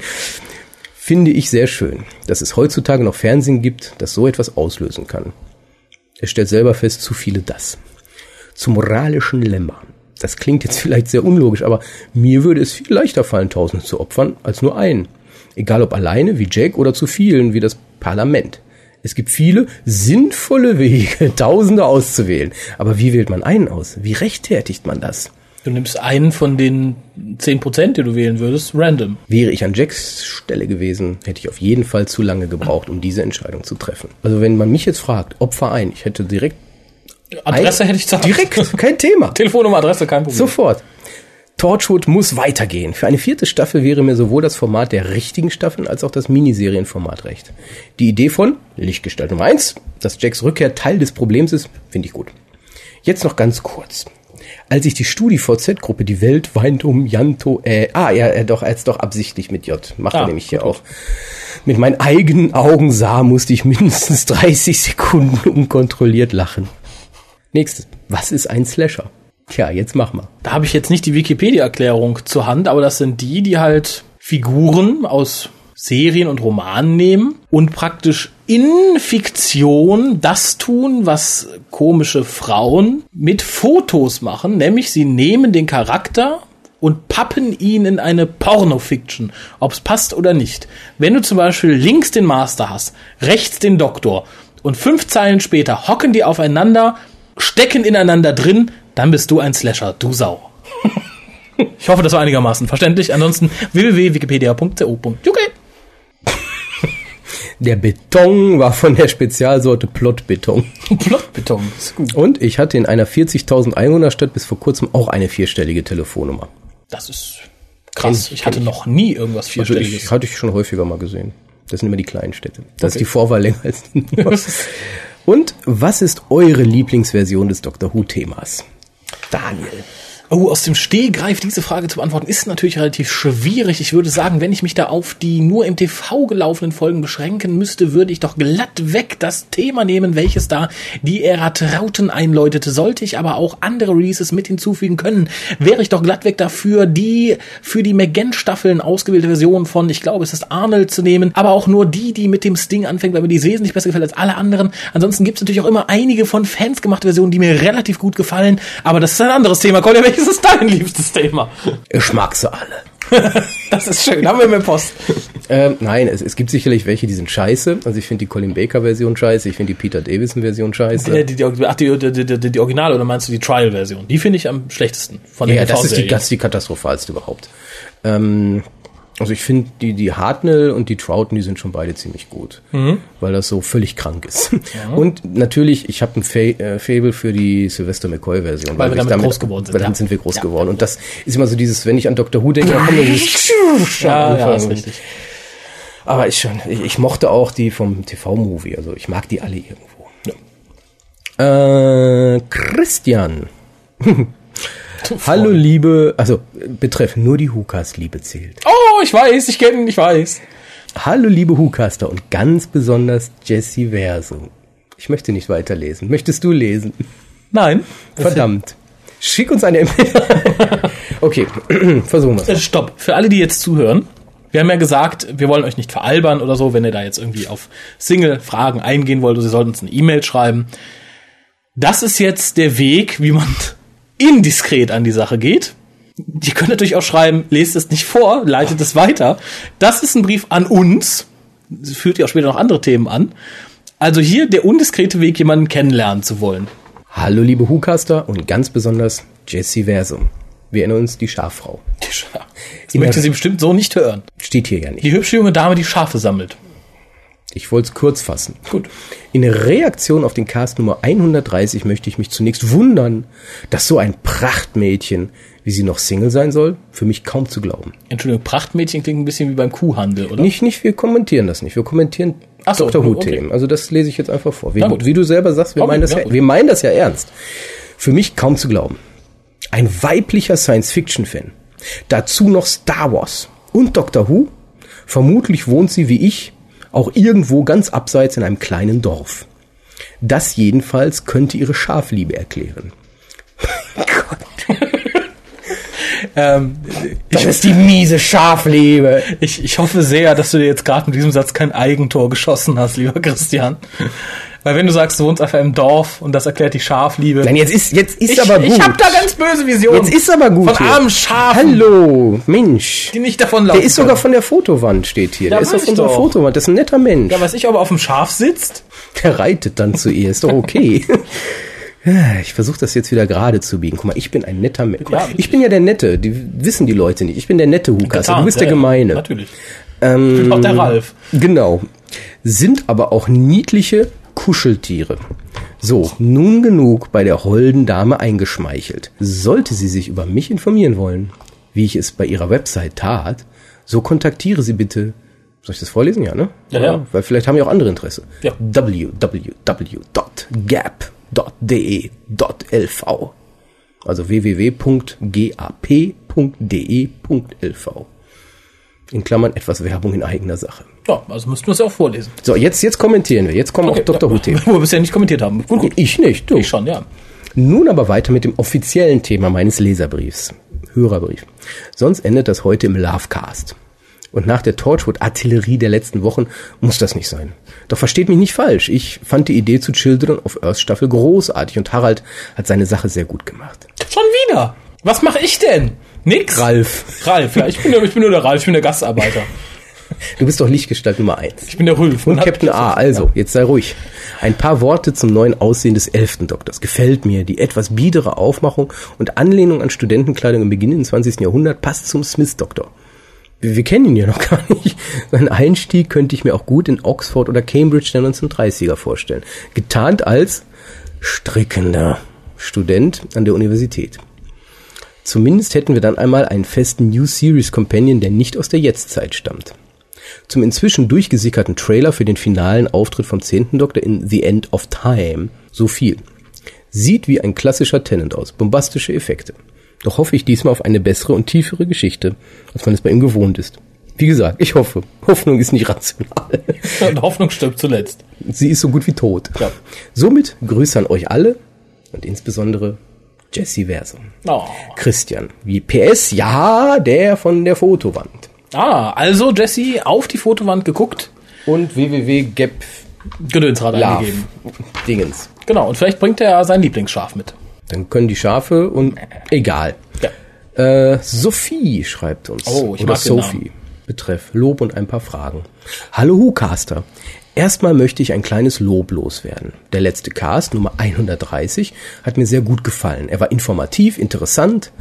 Finde ich sehr schön, dass es heutzutage noch Fernsehen gibt, das so etwas auslösen kann. Er stellt selber fest, zu viele das. Zum moralischen Lemma das klingt jetzt vielleicht sehr unlogisch, aber mir würde es viel leichter fallen, Tausende zu opfern, als nur einen. Egal ob alleine wie Jack oder zu vielen wie das Parlament. Es gibt viele sinnvolle Wege, Tausende auszuwählen. Aber wie wählt man einen aus? Wie rechtfertigt man das? Du nimmst einen von den zehn Prozent, die du wählen würdest, random. Wäre ich an Jacks Stelle gewesen, hätte ich auf jeden Fall zu lange gebraucht, um diese Entscheidung zu treffen. Also wenn man mich jetzt fragt, Opfer ein, ich hätte direkt Adresse hätte ich gesagt. Direkt, kein Thema. Telefonnummer, Adresse, kein Problem. Sofort. Torchwood muss weitergehen. Für eine vierte Staffel wäre mir sowohl das Format der richtigen Staffeln als auch das Miniserienformat recht. Die Idee von Lichtgestalt Nummer eins, dass Jacks Rückkehr Teil des Problems ist, finde ich gut. Jetzt noch ganz kurz. Als ich die StudiVZ-Gruppe Die Welt weint um Janto, äh, ah, ja, er doch, als doch absichtlich mit J, macht ah, er nämlich hier gut. auch. Mit meinen eigenen Augen sah, musste ich mindestens 30 Sekunden unkontrolliert lachen. Nächstes. Was ist ein Slasher? Tja, jetzt mach mal. Da habe ich jetzt nicht die Wikipedia-Erklärung zur Hand, aber das sind die, die halt Figuren aus Serien und Romanen nehmen und praktisch in Fiktion das tun, was komische Frauen mit Fotos machen, nämlich sie nehmen den Charakter und pappen ihn in eine Pornofiction, ob's passt oder nicht. Wenn du zum Beispiel links den Master hast, rechts den Doktor und fünf Zeilen später hocken die aufeinander, stecken ineinander drin, dann bist du ein Slasher, du Sau. ich hoffe, das war einigermaßen verständlich. Ansonsten www.wikipedia.co.uk. Der Beton war von der Spezialsorte Plotbeton. Plotbeton, ist gut. Und ich hatte in einer 40.000 Einwohnerstadt bis vor kurzem auch eine vierstellige Telefonnummer. Das ist krass. Ich, hatte noch nie irgendwas Also Vierstelliges. ich, hatte ich schon häufiger mal gesehen. Das sind immer die kleinen Städte. Das Okay. ist die Vorwahl länger als die Nummer. Und was ist eure Lieblingsversion des Doctor Who-Themas? Daniel. Oh, aus dem Stehgreif diese Frage zu beantworten ist natürlich relativ schwierig. Ich würde sagen, wenn ich mich da auf die nur im TV gelaufenen Folgen beschränken müsste, würde ich doch glatt weg das Thema nehmen, welches da die Ära Trauten einläutete. Sollte ich aber auch andere Releases mit hinzufügen können, wäre ich doch glatt weg dafür, die für die McGann-Staffeln ausgewählte Version von, ich glaube, es ist Arnold zu nehmen, aber auch nur die, die mit dem Sting anfängt, weil mir die wesentlich besser gefällt als alle anderen. Ansonsten gibt es natürlich auch immer einige von Fans gemachte Versionen, die mir relativ gut gefallen, aber das ist ein anderes Thema. Colin, welches ist dein liebstes Thema? Ich mag sie alle. Das ist schön, haben wir mehr Post. Ähm, nein, es, es gibt sicherlich welche, die sind scheiße. Also ich finde die Colin Baker-Version scheiße, ich finde die Peter Davison-Version scheiße. Die, die, die, ach, die, die, die, die, Originale oder meinst du die Trial-Version? Die finde ich am schlechtesten von Ja, den das ist, die, das ist die katastrophalste überhaupt. Ähm, also ich finde, die, die Hartnell und die Trouten, die sind schon beide ziemlich gut, Mhm. weil das so völlig krank ist. Und natürlich, ich habe ein Fa äh, Fable für die Sylvester McCoy-Version. Weil wir ich damit groß geworden sind, Weil damit ja. sind wir groß Ja. geworden. Und das ist immer so dieses, wenn ich an Dr. Who denke, dann kommt dieses Ja, ja, ist richtig. Aber ich schon, ich, ich mochte auch die vom TV-Movie, also ich mag die alle irgendwo. Äh, Christian. Hallo liebe, also betreff nur die Hukas Liebe zählt. Oh, ich weiß, ich kenne, ich weiß. Hallo liebe Hucaster und ganz besonders Jessie Verso. Ich möchte nicht weiterlesen. Möchtest du lesen? Nein. Verdammt. Schick uns eine Empfehlung. okay, versuchen wir Äh, es. Stopp. Für alle, die jetzt zuhören. Wir haben ja gesagt, wir wollen euch nicht veralbern oder so, wenn ihr da jetzt irgendwie auf Single-Fragen eingehen wollt, ihr sollt uns eine E-Mail schreiben. Das ist jetzt der Weg, wie man indiskret an die Sache geht. Ihr könnt natürlich auch schreiben, lest es nicht vor, leitet es weiter. Das ist ein Brief an uns. Das führt ja auch später noch andere Themen an. Also hier der undiskrete Weg, jemanden kennenlernen zu wollen. Hallo liebe Hucaster und ganz besonders Jessie Verso. Wir erinnern uns die Schaffrau. Das möchte sie bestimmt so nicht hören. Steht hier ja nicht. Die hübsche junge Dame, die Schafe sammelt. Ich wollte es kurz fassen. Gut. In Reaktion auf den Cast Nummer 130 möchte ich mich zunächst wundern, dass so ein Prachtmädchen, wie sie noch Single sein soll, für mich kaum zu glauben. Entschuldigung, Prachtmädchen klingt ein bisschen wie beim Kuhhandel, oder? Nicht, nicht, wir kommentieren das nicht. Wir kommentieren Ach so, Dr. okay. Who-Themen. Also das lese ich jetzt einfach vor. Wie, wie du selber sagst, wir, Okay, meinen das ja, ja, wir meinen das ja ernst. Für mich kaum zu glauben. Ein weiblicher Science-Fiction-Fan. Dazu noch Star Wars und Doctor Who. Vermutlich wohnt sie wie ich auch irgendwo ganz abseits in einem kleinen Dorf. Das jedenfalls könnte ihre Schafliebe erklären. Ähm, Das ist die miese Schafliebe. ich, ich hoffe sehr, dass du dir jetzt gerade mit diesem Satz kein Eigentor geschossen hast, lieber Christian. Weil wenn du sagst, du wohnst einfach im Dorf und das erklärt die Schafliebe. Nein, jetzt ist, jetzt ist ich, aber gut. ich habe da ganz böse Visionen. Jetzt ist aber gut. Von hier. armen Schafen, Hallo, Mensch. die nicht davon laufen Der ist sogar von der Fotowand, steht hier. Ja, der ist auf unserer. Fotowand. Das ist ein netter Mensch. Ja, weiß ich, ob er auf dem Schaf sitzt. Der reitet dann zu ihr. Ist doch okay. Ich versuche das jetzt wieder gerade zu biegen. Guck mal, ich bin ein netter Mensch. Ja, ich bin ja der Nette. Die wissen die Leute nicht. Ich bin der nette Hukasse. Du bist der ja, ja, Gemeine. Natürlich. Ähm, Ich bin auch der Ralf. Genau. Sind aber auch niedliche Kuscheltiere. So, nun genug bei der holden Dame eingeschmeichelt. Sollte sie sich über mich informieren wollen, wie ich es bei ihrer Website tat, so kontaktiere sie bitte. Soll ich das vorlesen? Ja, ne? Ja, ja. Weil vielleicht haben ja auch andere Interesse. Ja. www.gap.de.lv Also www.gap.de.lv In Klammern etwas Werbung in eigener Sache. Ja, also müssten wir es ja auch vorlesen. So, jetzt, jetzt kommentieren wir. Jetzt kommen auch Dr. ja, Who-Themen. Wo wir bisher nicht kommentiert haben. Gut, gut. Ich nicht, du. Ich schon, ja. Nun aber weiter mit dem offiziellen Thema meines Leserbriefs. Hörerbrief. Sonst endet das heute im Lovecast. Und nach der Torchwood-Artillerie der letzten Wochen muss das nicht sein. Doch versteht mich nicht falsch. Ich fand die Idee zu Children of Earth Staffel großartig und Harald hat seine Sache sehr gut gemacht. Schon wieder? Was mache ich denn? Nix? Ralf, Ralf, ja, ich bin, ich bin nur der Ralf, ich bin der Gastarbeiter. du bist doch Lichtgestalt Nummer eins. Ich bin der Rülf. Und hat- Captain A, also, jetzt sei ruhig. Ein paar Worte zum neuen Aussehen des elften Doktors. Gefällt mir. Die etwas biedere Aufmachung und Anlehnung an Studentenkleidung im Beginn des 20. Jahrhunderts passt zum Smith-Doktor. Wir, wir kennen ihn ja noch gar nicht. Seinen Einstieg könnte ich mir auch gut in Oxford oder Cambridge der 1930er vorstellen. Getarnt als strickender Student an der Universität. Zumindest hätten wir dann einmal einen festen New Series Companion, der nicht aus der Jetztzeit stammt. Zum inzwischen durchgesickerten Trailer für den finalen Auftritt vom 10. Doktor in The End of Time so viel. Sieht wie ein klassischer Tenant aus, bombastische Effekte. Doch hoffe ich diesmal auf eine bessere und tiefere Geschichte, als man es bei ihm gewohnt ist. Wie gesagt, ich hoffe. Hoffnung ist nicht rational. Und Hoffnung stirbt zuletzt. Sie ist so gut wie tot. Ja. Somit Grüße an euch alle und insbesondere Jesse Versum. Oh. Christian, wie PS, ja, der von der Fotowand. Ah, also Jesse auf die Fotowand geguckt, Und www.gap Love eingegeben. Dingens. Genau, und vielleicht bringt er ja sein Lieblingsschaf mit. Dann können die Schafe und egal. Ja. Äh, Sophie schreibt uns. Oh, ich Oder mag den Sophie. Betreff Lob und ein paar Fragen. Hallo Hucaster. Erstmal möchte ich ein kleines Lob loswerden. Der letzte Cast, Nummer 130, hat mir sehr gut gefallen. Er war informativ, interessant.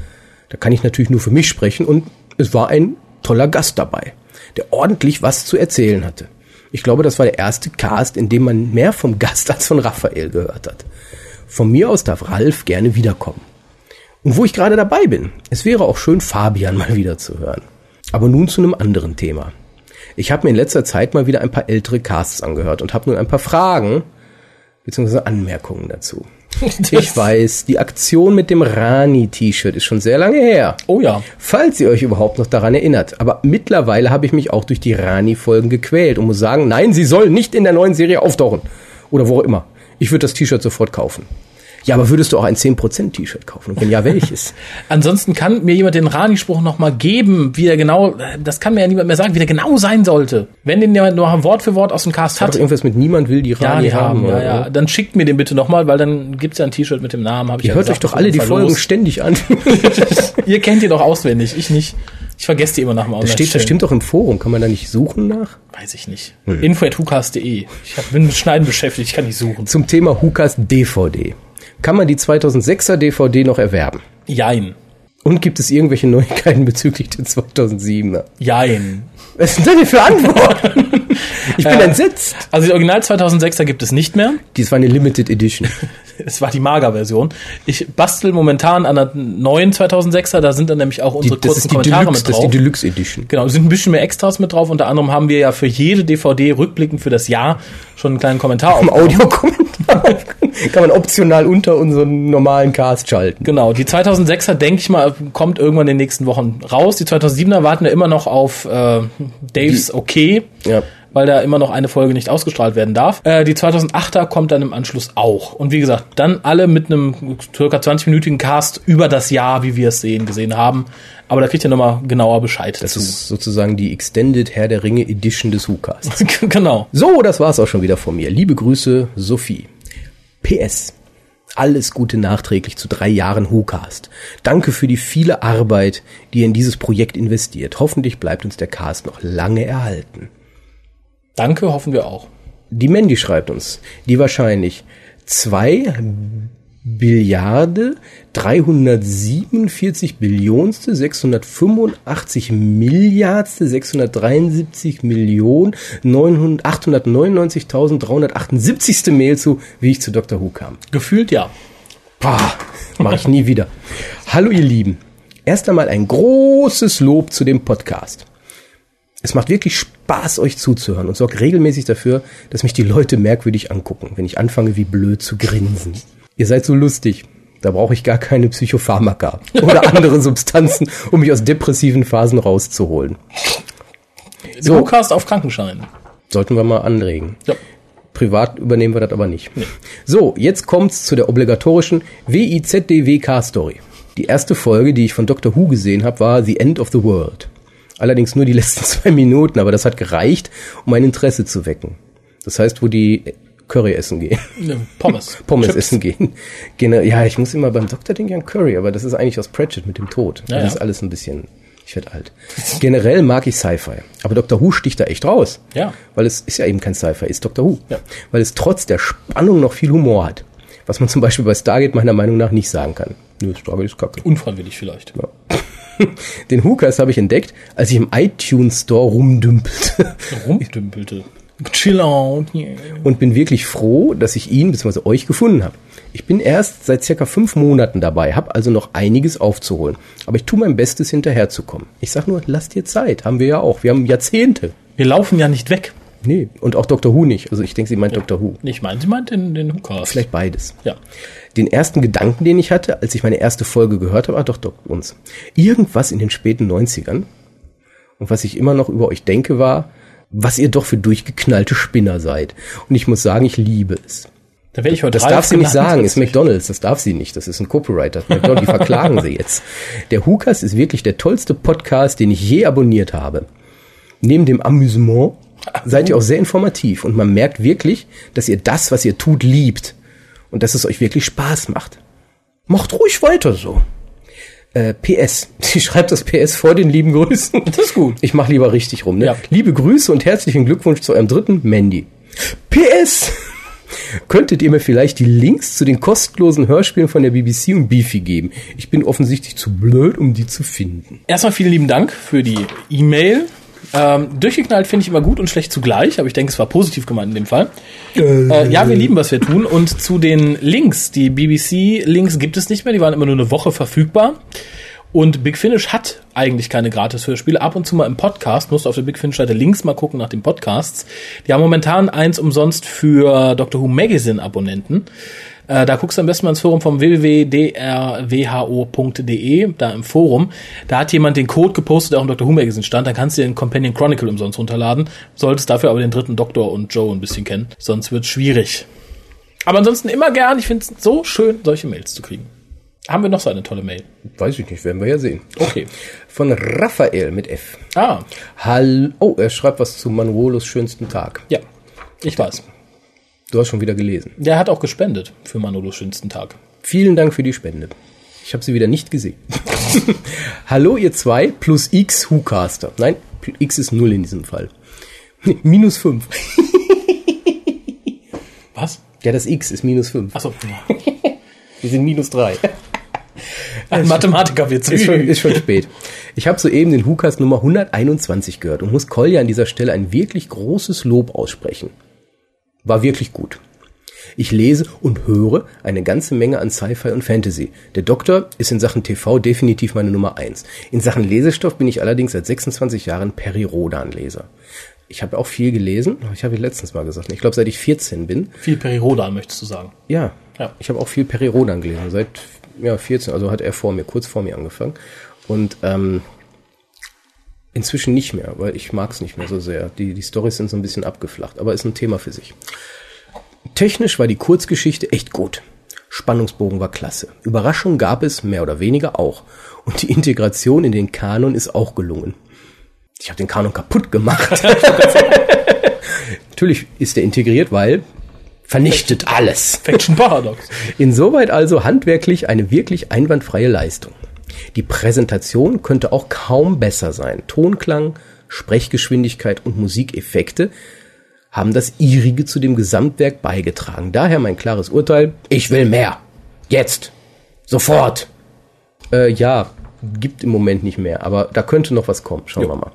Da kann ich natürlich nur für mich sprechen und es war ein toller Gast dabei, der ordentlich was zu erzählen hatte. Ich glaube, das war der erste Cast, in dem man mehr vom Gast als von Raphael gehört hat. Von mir aus darf Ralf gerne wiederkommen. Und wo ich gerade dabei bin, es wäre auch schön, Fabian mal wieder zu hören. Aber nun zu einem anderen Thema. Ich habe mir in letzter Zeit mal wieder ein paar ältere Casts angehört und habe nun ein paar Fragen bzw. Anmerkungen dazu. Ich weiß, die Aktion mit dem Rani-T-Shirt ist schon sehr lange her. Oh ja. Falls ihr euch überhaupt noch daran erinnert. Aber mittlerweile habe ich mich auch durch die Rani-Folgen gequält und muss sagen, nein, sie soll nicht in der neuen Serie auftauchen. Oder wo auch immer. Ich würde das T-Shirt sofort kaufen. Ja, aber würdest du auch ein 10% T-Shirt kaufen? Und wenn ja, welches? Ansonsten kann mir jemand den Rani-Spruch nochmal geben, wie er genau, das kann mir ja niemand mehr sagen, wie der genau sein sollte. Wenn den jemand noch Wort für Wort aus dem Cast Hat hat, irgendwas mit niemand will die ja, Rani die haben, ja, oder? ja, dann schickt mir den bitte nochmal, weil dann gibt's ja ein T-Shirt mit dem Namen. Hab ich Ihr ja hört gesagt, euch doch alle die. Folgen ständig an. Ihr kennt die doch auswendig, ich nicht. Ich vergesse die immer nach dem Das steht Online-Stellen. bestimmt doch im Forum. Kann man da nicht suchen nach? Weiß ich nicht. Hm. Info at hukas.de. Ich hab, bin mit Schneiden beschäftigt, ich kann nicht suchen. Zum Thema Hukas DVD. Kann man die 2006er DVD noch erwerben? Jein. Und gibt es irgendwelche Neuigkeiten bezüglich der 2007er? Jein. Was sind denn für Antworten? Ich bin entsetzt. Also die Original 2006er gibt es nicht mehr. Dies war eine Limited Edition. Es war die Mager-Version. Ich bastel momentan an der neuen 2006er, da sind dann nämlich auch Die, unsere das kurzen die Kommentare Deluxe, mit das ist drauf. die Deluxe Edition. Genau, es sind ein bisschen mehr Extras mit drauf. Unter anderem haben wir ja für jede DVD rückblickend für das Jahr schon einen kleinen Kommentar Im. Audiokommentar kann man optional unter unseren normalen Cast schalten. Genau, die 2006er, denke ich mal, kommt irgendwann in den nächsten Wochen raus. Die 2007er warten wir immer noch auf äh, Daves Okay, Ja. weil da immer noch eine Folge nicht ausgestrahlt werden darf. Äh, die 2008er kommt dann im Anschluss auch. Und wie gesagt, dann alle mit einem circa 20-minütigen Cast über das Jahr, wie wir es sehen, gesehen haben. Aber da kriegt ihr nochmal genauer Bescheid Das dazu. ist sozusagen die Extended Herr der Ringe Edition des Hukas. genau. So, das war's auch schon wieder von mir. Liebe Grüße, Sophie. PS. Alles Gute nachträglich zu drei Jahren WhoCast. Danke für die viele Arbeit, die ihr in dieses Projekt investiert. Hoffentlich bleibt uns der Cast noch lange erhalten. Danke, hoffen wir auch. Die Mandy schreibt uns, die wahrscheinlich zwei Billiarde 347 Billionste 685 Milliardste 673 Millionen 899.378. Mail zu, wie ich zu Dr. Who kam. Gefühlt ja. Pah, mach ich nie wieder. Hallo ihr Lieben. Erst einmal ein großes Lob zu dem Podcast. Es macht wirklich Spaß, euch zuzuhören und sorgt regelmäßig dafür, dass mich die Leute merkwürdig angucken, wenn ich anfange, wie blöd zu grinsen. Ihr seid so lustig. Da brauche ich gar keine Psychopharmaka oder andere Substanzen, um mich aus depressiven Phasen rauszuholen. So. Crewcast auf Krankenschein. Sollten wir mal anregen. Ja. Privat übernehmen wir das aber nicht. So, jetzt kommt's zu der obligatorischen WIZDWK-Story. Die erste Folge, die ich von Doctor Who gesehen habe, war The End of the World. Allerdings nur die letzten zwei Minuten, aber das hat gereicht, um mein Interesse zu wecken. Das heißt, wo die Curry essen gehen. Pommes. Pommes Chips. essen gehen. Genau, ja, ich muss immer beim Doktor denken an Curry, aber das ist eigentlich aus Pratchett mit dem Tod. Ja, das ja. ist alles ein bisschen, ich werde alt. Generell mag ich Sci-Fi, aber Dr. Who sticht da echt raus. Ja. Weil es ist ja eben kein Sci-Fi, ist Dr. Who. Ja. Weil es trotz der Spannung noch viel Humor hat. Was man zum Beispiel bei Stargate meiner Meinung nach nicht sagen kann. Nö, Stargate ist kacke. Unfreiwillig vielleicht. Den Hookers habe ich entdeckt, als ich im iTunes Store rumdümpelte. Rumdümpelte. Chill out. Yeah. und bin wirklich froh, dass ich ihn bzw. euch gefunden habe. Ich bin erst seit circa fünf Monaten dabei, habe also noch einiges aufzuholen. Aber ich tue mein Bestes, hinterherzukommen. Ich sag nur, lasst dir Zeit. Haben wir ja auch. Wir haben Jahrzehnte. Wir laufen ja nicht weg. Nee, und auch Dr. Who nicht. Also ich denke, sie meint Dr. Who. Ich meine, sie meint den, den Hookers. Vielleicht beides. Ja. Den ersten Gedanken, den ich hatte, als ich meine erste Folge gehört habe, ah doch, doch, uns. Irgendwas in den späten 90ern. Und was ich immer noch über euch denke, war, was ihr doch für durchgeknallte Spinner seid. Und ich muss sagen, ich liebe es. Da werde ich heute Das darf sie nicht sagen, ist McDonalds, das darf sie nicht, das ist ein Copywriter. McDonald's, die verklagen sie jetzt. Der Hukas ist wirklich der tollste Podcast, den ich je abonniert habe. Neben dem Amüsement seid ihr auch sehr informativ und man merkt wirklich, dass ihr das, was ihr tut, liebt und dass es euch wirklich Spaß macht. Macht ruhig weiter so. Äh, PS. Sie schreibt das PS vor den lieben Grüßen. Das ist gut. Ich mache lieber richtig rum. Ne? Ja. Liebe Grüße und herzlichen Glückwunsch zu eurem dritten Mandy. PS. Könntet ihr mir vielleicht die Links zu den kostenlosen Hörspielen von der BBC und Beefy geben? Ich bin offensichtlich zu blöd, um die zu finden. Erstmal vielen lieben Dank für die E-Mail. Ähm, durchgeknallt finde ich immer gut und schlecht zugleich, aber ich denke, es war positiv gemeint in dem Fall. Äh, ja, wir lieben, was wir tun. Und zu den Links, die BBC-Links gibt es nicht mehr, die waren immer nur eine Woche verfügbar. Und Big Finish hat eigentlich keine Gratis-Hörspiele. Ab und zu mal im Podcast, musst du auf der Big Finish-Seite links mal gucken nach den Podcasts. Die haben momentan eins umsonst für Doctor Who Magazine-Abonnenten. Äh, da guckst du am besten mal ins Forum vom www.drwho.de, da im Forum. Da hat jemand den Code gepostet, der auch im Dr. Who Magazine stand. Da kannst du den Companion Chronicle umsonst runterladen. Solltest dafür aber den dritten Doktor und Joe ein bisschen kennen. Sonst wird's schwierig. Aber ansonsten immer gern. Ich finde es so schön, solche Mails zu kriegen. Haben wir noch so eine tolle Mail? Weiß ich nicht, werden wir ja sehen. Okay. Von Raphael mit F. Ah, Hall oh, er schreibt was zu Manuolos schönsten Tag. ja. Ich weiß. Du hast schon wieder gelesen. Der hat auch gespendet für Manolos schönsten Tag. Vielen Dank für die Spende. Ich habe sie wieder nicht gesehen. Hallo ihr zwei plus X Whocaster. Nein, X ist null in diesem Fall. Minus fünf. Was? Ja, das X ist minus fünf. Achso. Wir sind minus drei. Ein Mathematiker wird Ist schon, ist schon spät. Ich habe soeben den Hukas Nummer 121 gehört und muss Kolja an dieser Stelle ein wirklich großes Lob aussprechen. War wirklich gut. Ich lese und höre eine ganze Menge an Sci-Fi und Fantasy. Der Doktor ist in Sachen TV definitiv meine Nummer eins. In Sachen Lesestoff bin ich allerdings seit 26 Jahren Peri-Rodan-Leser. Ich habe auch viel gelesen. Ich habe letztens mal gesagt. Ich glaube, seit ich 14 bin. Viel Perirodan, möchtest du sagen. Ja, Ja. ich habe auch viel Peri-Rodan gelesen. Seit ja, 14, also hat er vor mir, kurz vor mir angefangen. Und ähm, inzwischen nicht mehr, weil ich mag es nicht mehr so sehr. Die, die Storys sind so ein bisschen abgeflacht, aber ist ein Thema für sich. Technisch war die Kurzgeschichte echt gut. Spannungsbogen war klasse. Überraschung gab es mehr oder weniger auch. Und die Integration in den Kanon ist auch gelungen. Ich habe den Kanon kaputt gemacht. Natürlich ist er integriert, weil vernichtet alles. Faction Paradox. Insoweit also handwerklich eine wirklich einwandfreie Leistung. Die Präsentation könnte auch kaum besser sein. Tonklang, Sprechgeschwindigkeit und Musikeffekte haben das ihrige zu dem Gesamtwerk beigetragen. Daher mein klares Urteil, ich will mehr. Jetzt. Sofort. Äh, ja, gibt im Moment nicht mehr, aber da könnte noch was kommen. Schauen wir mal.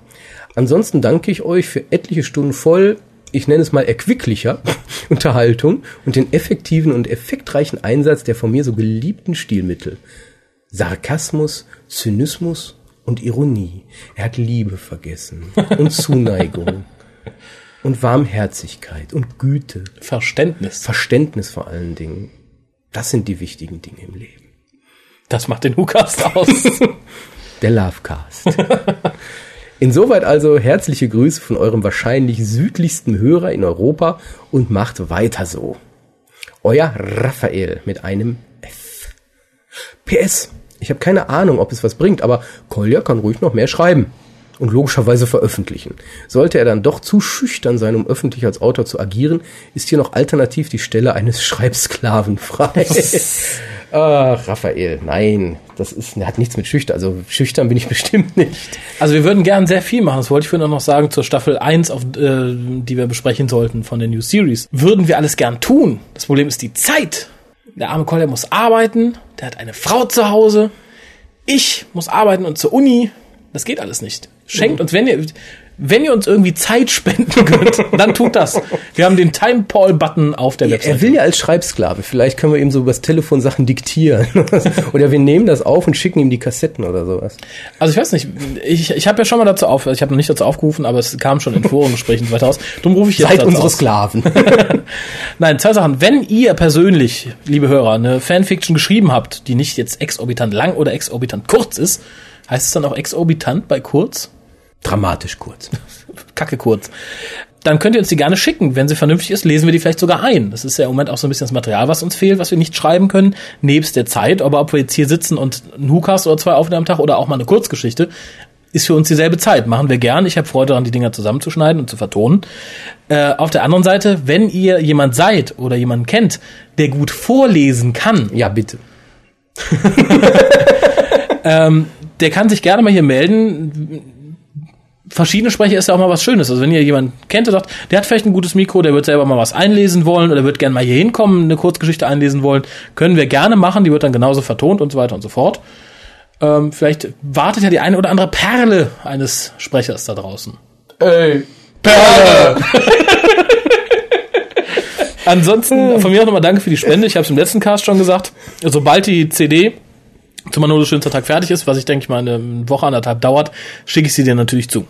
Ansonsten danke ich euch für etliche Stunden voll, ich nenne es mal erquicklicher Unterhaltung und den effektiven und effektreichen Einsatz der von mir so geliebten Stilmittel. Sarkasmus, Zynismus und Ironie. Er hat Liebe vergessen und Zuneigung und Warmherzigkeit und Güte, Verständnis. Verständnis vor allen Dingen. Das sind die wichtigen Dinge im Leben. Das macht den Hukast aus. Der Lovecast. Insoweit also herzliche Grüße von eurem wahrscheinlich südlichsten Hörer in Europa und macht weiter so. Euer Raphael mit einem F. PS. Ich habe keine Ahnung, ob es was bringt, aber Kolja kann ruhig noch mehr schreiben. und logischerweise veröffentlichen. Sollte er dann doch zu schüchtern sein, um öffentlich als Autor zu agieren, ist hier noch alternativ die Stelle eines Schreibsklaven frei. Ach, Raphael, nein, das ist, hat nichts mit schüchtern, also schüchtern bin ich bestimmt nicht. Also wir würden gern sehr viel machen, das wollte ich vorhin noch sagen, zur Staffel 1, auf, äh, die wir besprechen sollten von der New Series. Würden wir alles gern tun. Das Problem ist die Zeit. Der arme Collier muss arbeiten, der hat eine Frau zu Hause, ich muss arbeiten und zur Uni. Das geht alles nicht. Schenkt uns, wenn ihr, wenn ihr uns irgendwie Zeit spenden könnt, dann tut das. Wir haben den Time Paul Button auf der Website. Er will ja als Schreibsklave. Vielleicht können wir ihm so übers Telefon Sachen diktieren. oder wir nehmen das auf und schicken ihm die Kassetten oder sowas. Also ich weiß nicht, ich, ich habe ja schon mal dazu auf, ich habe noch nicht dazu aufgerufen, aber es kam schon in Forumgesprächen weiter aus. Darum rufe ich jetzt Seid dazu unsere aus. Sklaven. Nein, zwei Sachen. Wenn ihr persönlich, liebe Hörer, eine Fanfiction geschrieben habt, die nicht jetzt exorbitant lang oder exorbitant kurz ist, heißt es dann auch exorbitant bei kurz? Dramatisch kurz. Kacke kurz. Dann könnt ihr uns die gerne schicken. Wenn sie vernünftig ist, lesen wir die vielleicht sogar ein. Das ist ja im Moment auch so ein bisschen das Material, was uns fehlt, was wir nicht schreiben können, nebst der Zeit. Aber ob wir jetzt hier sitzen und einen Hukas oder zwei aufnehmen am Tag oder auch mal eine Kurzgeschichte, ist für uns dieselbe Zeit. Machen wir gern. Ich habe Freude daran, die Dinger zusammenzuschneiden und zu vertonen. Äh, auf der anderen Seite, wenn ihr jemand seid oder jemanden kennt, der gut vorlesen kann, Ja, bitte. der kann sich gerne mal hier melden. Verschiedene Sprecher ist ja auch mal was Schönes. Also wenn ihr jemanden kennt, der sagt, der hat vielleicht ein gutes Mikro, der wird selber mal was einlesen wollen oder wird gerne mal hier hinkommen, eine Kurzgeschichte einlesen wollen, können wir gerne machen. Die wird dann genauso vertont und so weiter und so fort. Ähm, vielleicht wartet ja die eine oder andere Perle eines Sprechers da draußen. Ey. Ansonsten von mir auch nochmal danke für die Spende. Ich habe es im letzten Cast schon gesagt. Sobald die CD zum Manolo schönster Tag fertig ist, was ich denke ich mal eine Woche anderthalb dauert, schicke ich sie dir natürlich zu.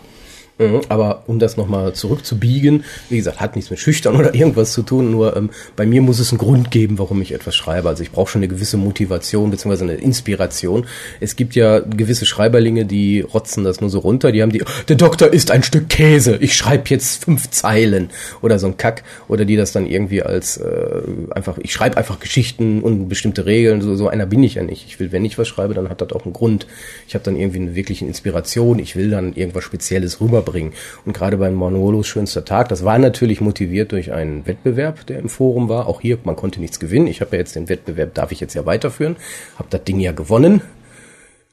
Mhm, Aber um das nochmal zurückzubiegen, wie gesagt, hat nichts mit Schüchtern oder irgendwas zu tun, nur ähm, bei mir muss es einen Grund geben, warum ich etwas schreibe. Also ich brauche schon eine gewisse Motivation beziehungsweise eine Inspiration. Es gibt ja gewisse Schreiberlinge, die rotzen das nur so runter, die haben die, der Doktor ist ein Stück Käse, ich schreibe jetzt fünf Zeilen oder so ein Kack. Oder die das dann irgendwie als äh, einfach, ich schreibe einfach Geschichten und bestimmte Regeln, so, so einer bin ich ja nicht. Ich will, wenn ich was schreibe, dann hat das auch einen Grund. Ich habe dann irgendwie eine wirkliche Inspiration, ich will dann irgendwas Spezielles rüberbringen. Und gerade beim Manolos schönster Tag, das war natürlich motiviert durch einen Wettbewerb, der im Forum war. Auch hier, man konnte nichts gewinnen. Ich habe ja jetzt den Wettbewerb, darf ich jetzt ja weiterführen. Habe das Ding ja gewonnen.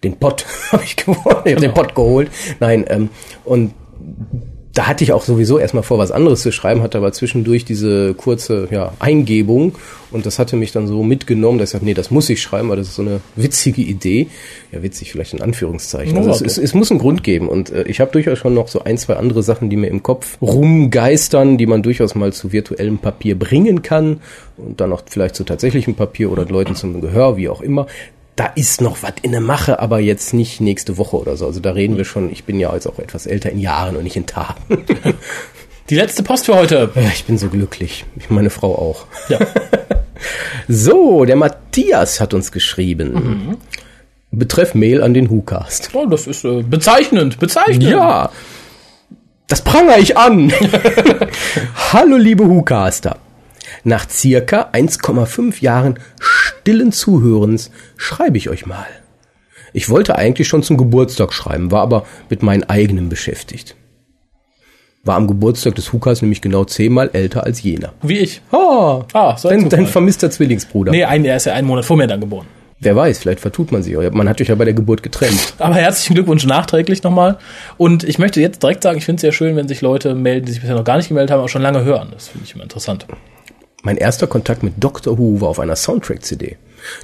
Den Pott habe ich gewonnen. Ich habe den Pott geholt. Nein, ähm, und da hatte ich auch sowieso erstmal vor, was anderes zu schreiben, hatte aber zwischendurch diese kurze ja, Eingebung und das hatte mich dann so mitgenommen, dass ich sagte, nee, das muss ich schreiben, weil das ist so eine witzige Idee. Ja, witzig vielleicht in Anführungszeichen. Also es, es, es muss einen Grund geben und äh, ich habe durchaus schon noch so ein, zwei andere Sachen, die mir im Kopf rumgeistern, die man durchaus mal zu virtuellem Papier bringen kann und dann auch vielleicht zu tatsächlichem Papier oder Leuten zum Gehör, wie auch immer da ist noch was in der Mache, aber jetzt nicht nächste Woche oder so. Also da reden wir schon, ich bin ja jetzt auch etwas älter in Jahren und nicht in Tagen. Die letzte Post für heute. Ja, ich bin so glücklich. Ich meine Frau auch. Ja. So, der Matthias hat uns geschrieben. Betreff Mail an den WhoCast. Oh, das ist äh, bezeichnend, bezeichnend. Ja, das prangere ich an. Hallo, liebe WhoCaster. Nach circa 1,5 Jahren stillen Zuhörens schreibe ich euch mal. Ich wollte eigentlich schon zum Geburtstag schreiben, war aber mit meinen eigenen beschäftigt. War am Geburtstag des Hukas nämlich genau zehnmal älter als jener. Wie ich. Ah, Ah, so ein dein, dein vermisster Zwillingsbruder. Nee, ein, er ist ja einen Monat vor mir dann geboren. Wer weiß, vielleicht vertut man sich. auch. Man hat euch ja bei der Geburt getrennt. Aber herzlichen Glückwunsch nachträglich nochmal. Und ich möchte jetzt direkt sagen, ich finde es sehr schön, wenn sich Leute melden, die sich bisher noch gar nicht gemeldet haben, aber schon lange hören. Das finde ich immer interessant. Mein erster Kontakt mit Doctor Who war auf einer Soundtrack-CD.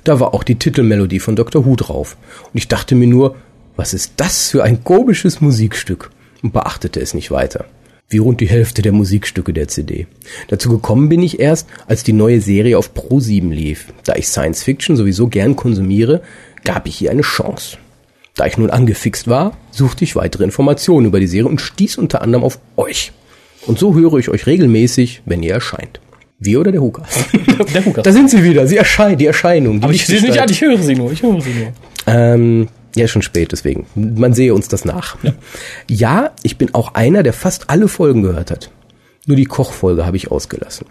Da war auch die Titelmelodie von Doctor Who drauf. Und ich dachte mir nur, was ist das für ein komisches Musikstück? Und beachtete es nicht weiter. Wie rund die Hälfte der Musikstücke der CD. Dazu gekommen bin ich erst, als die neue Serie auf Pro7 lief. Da ich Science Fiction sowieso gern konsumiere, gab ich ihr eine Chance. Da ich nun angefixt war, suchte ich weitere Informationen über die Serie und stieß unter anderem auf euch. Und so höre ich euch regelmäßig, wenn ihr erscheint. Wir oder der Hukas? Der Hukas. Da sind sie wieder, sie erscheinen, die Erscheinung. Die aber ich sehe sie nicht an, ich höre sie nur, ich höre sie nur. Ähm, ja, schon spät, deswegen. Man sehe uns das nach. Ja. ich bin auch einer, der fast alle Folgen gehört hat. Nur die Kochfolge habe ich ausgelassen.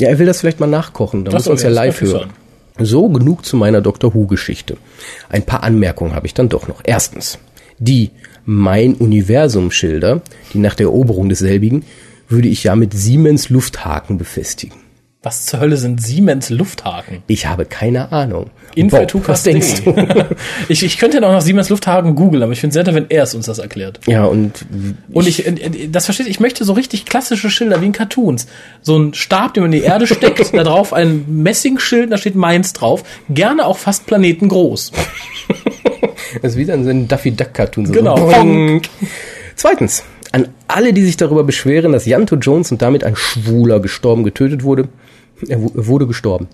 Ja, er will das vielleicht mal nachkochen, da muss uns ja live hören. So, genug zu meiner Dr. Who-Geschichte. Ein paar Anmerkungen habe ich dann doch noch. Erstens, die Mein Universum-Schilder, die nach der Eroberung desselbigen, würde ich ja mit Siemens Lufthaken befestigen. Was zur Hölle sind Siemens Lufthaken? Ich habe keine Ahnung. Info.tukas.de. was denkst du? Ich, ich könnte noch nach Siemens Lufthaken googeln, aber ich finde es netter, wenn er es uns das erklärt. ja, und Und ich, äh, das versteht, ich möchte so richtig klassische Schilder wie in Cartoons. So ein Stab, den man in die Erde steckt, da drauf ein Messingschild, da steht Mainz drauf. Gerne auch fast planetengroß. Das ist wieder so ein Daffy Duck Cartoon. So Genau. So. Zweitens, an alle, die sich darüber beschweren, dass Janto Jones und damit ein Schwuler gestorben getötet wurde, er wu- wurde gestorben.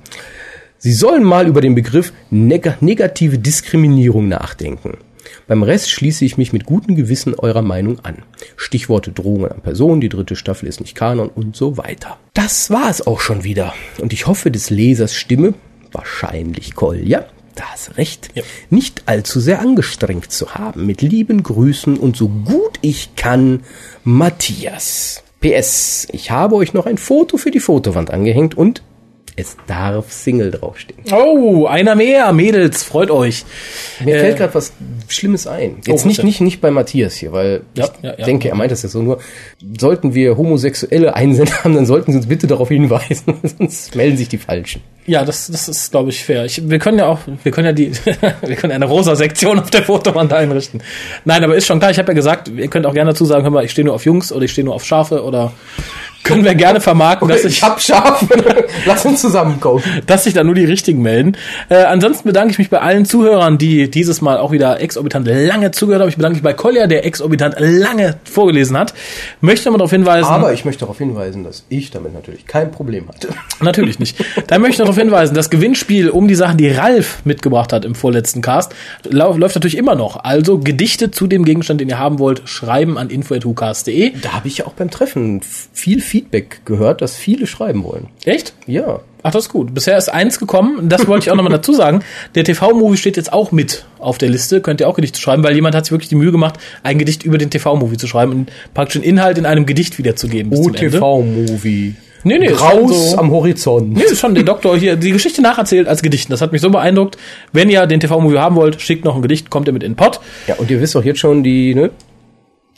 Sie sollen mal über den Begriff neg negative Diskriminierung nachdenken. Beim Rest schließe ich mich mit gutem Gewissen eurer Meinung an. Stichworte Drohungen an Personen, die dritte Staffel ist nicht Kanon und so weiter. Das war es auch schon wieder. Und ich hoffe, des Lesers Stimme, wahrscheinlich Kolja, da hast recht, Ja. nicht allzu sehr angestrengt zu haben. Mit lieben Grüßen und so gut ich kann, Matthias. PS, ich habe euch noch ein Foto für die Fotowand angehängt und es darf Single draufstehen. Oh, einer mehr, Mädels, freut euch. Mir Äh, fällt gerade was Schlimmes ein. Oh, Jetzt was nicht, nicht, nicht bei Matthias hier, weil Ja, ich ja, ja. denke, er meint das ja so nur. Sollten wir Homosexuelle Einsender haben, dann sollten sie uns bitte darauf hinweisen, sonst melden sich die Falschen. Ja, das, das ist, glaube ich, fair. Ich, wir können ja auch, wir können ja die, wir können eine rosa Sektion auf der Fotowand einrichten. Nein, aber ist schon klar, ich habe ja gesagt, ihr könnt auch gerne dazu sagen, hör mal, ich stehe nur auf Jungs oder ich stehe nur auf Schafe oder können wir gerne vermarkten, dass ich, hab Schafe. Lass uns zusammenkommen. dass sich da nur die richtigen melden. Äh, ansonsten bedanke ich mich bei allen Zuhörern, die dieses Mal auch wieder exorbitant lange zugehört haben. Ich bedanke mich bei Kolja, der exorbitant lange vorgelesen hat. Möchte nochmal darauf hinweisen. Aber ich möchte darauf hinweisen, dass ich damit natürlich kein Problem hatte. Natürlich nicht. Da möchte ich darauf hinweisen, das Gewinnspiel um die Sachen, die Ralf mitgebracht hat im vorletzten Cast, läuft natürlich immer noch. Also Gedichte zu dem Gegenstand, den ihr haben wollt, schreiben an info.hucast.de. Da habe ich ja auch beim Treffen viel Feedback gehört, dass viele schreiben wollen. Echt? Ja. Ach, das ist gut. Bisher ist eins gekommen. Das wollte ich auch nochmal dazu sagen. Der TV-Movie steht jetzt auch mit auf der Liste. Könnt ihr auch Gedichte schreiben, weil jemand hat sich wirklich die Mühe gemacht, ein Gedicht über den TV-Movie zu schreiben und praktisch den Inhalt in einem Gedicht wiederzugeben. bis zum Ende. Nee, nee, Raus so- am Horizont. Nee, ist schon der Doktor hier die Geschichte nacherzählt als Gedichten. Das hat mich so beeindruckt. Wenn ihr den TV-Movie haben wollt, schickt noch ein Gedicht, kommt ihr mit in den Pott. Ja, und ihr wisst doch jetzt schon, die, ne?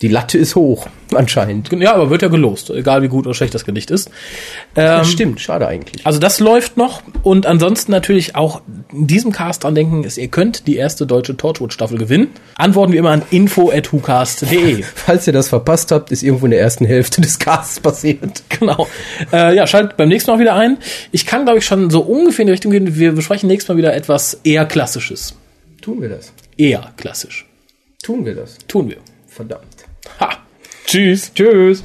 Die Latte ist hoch, anscheinend. Ja, aber wird ja gelost, egal wie gut oder schlecht das Gedicht ist. Ähm, Das stimmt, schade eigentlich. also das läuft noch und ansonsten natürlich auch in diesem Cast dran denken, ist, ihr könnt die erste deutsche Torchwood-Staffel gewinnen. Antworten wie immer an info.hucast.de. Falls ihr das verpasst habt, ist irgendwo in der ersten Hälfte des Casts passiert. Genau. Äh, ja, schaltet beim nächsten Mal wieder ein. Ich kann, glaube ich, schon so ungefähr in die Richtung gehen. Wir besprechen nächstes Mal wieder etwas eher Klassisches. Tun wir das. Eher klassisch. Tun wir das. Tun wir. Verdammt. Tschüss. Tschüss.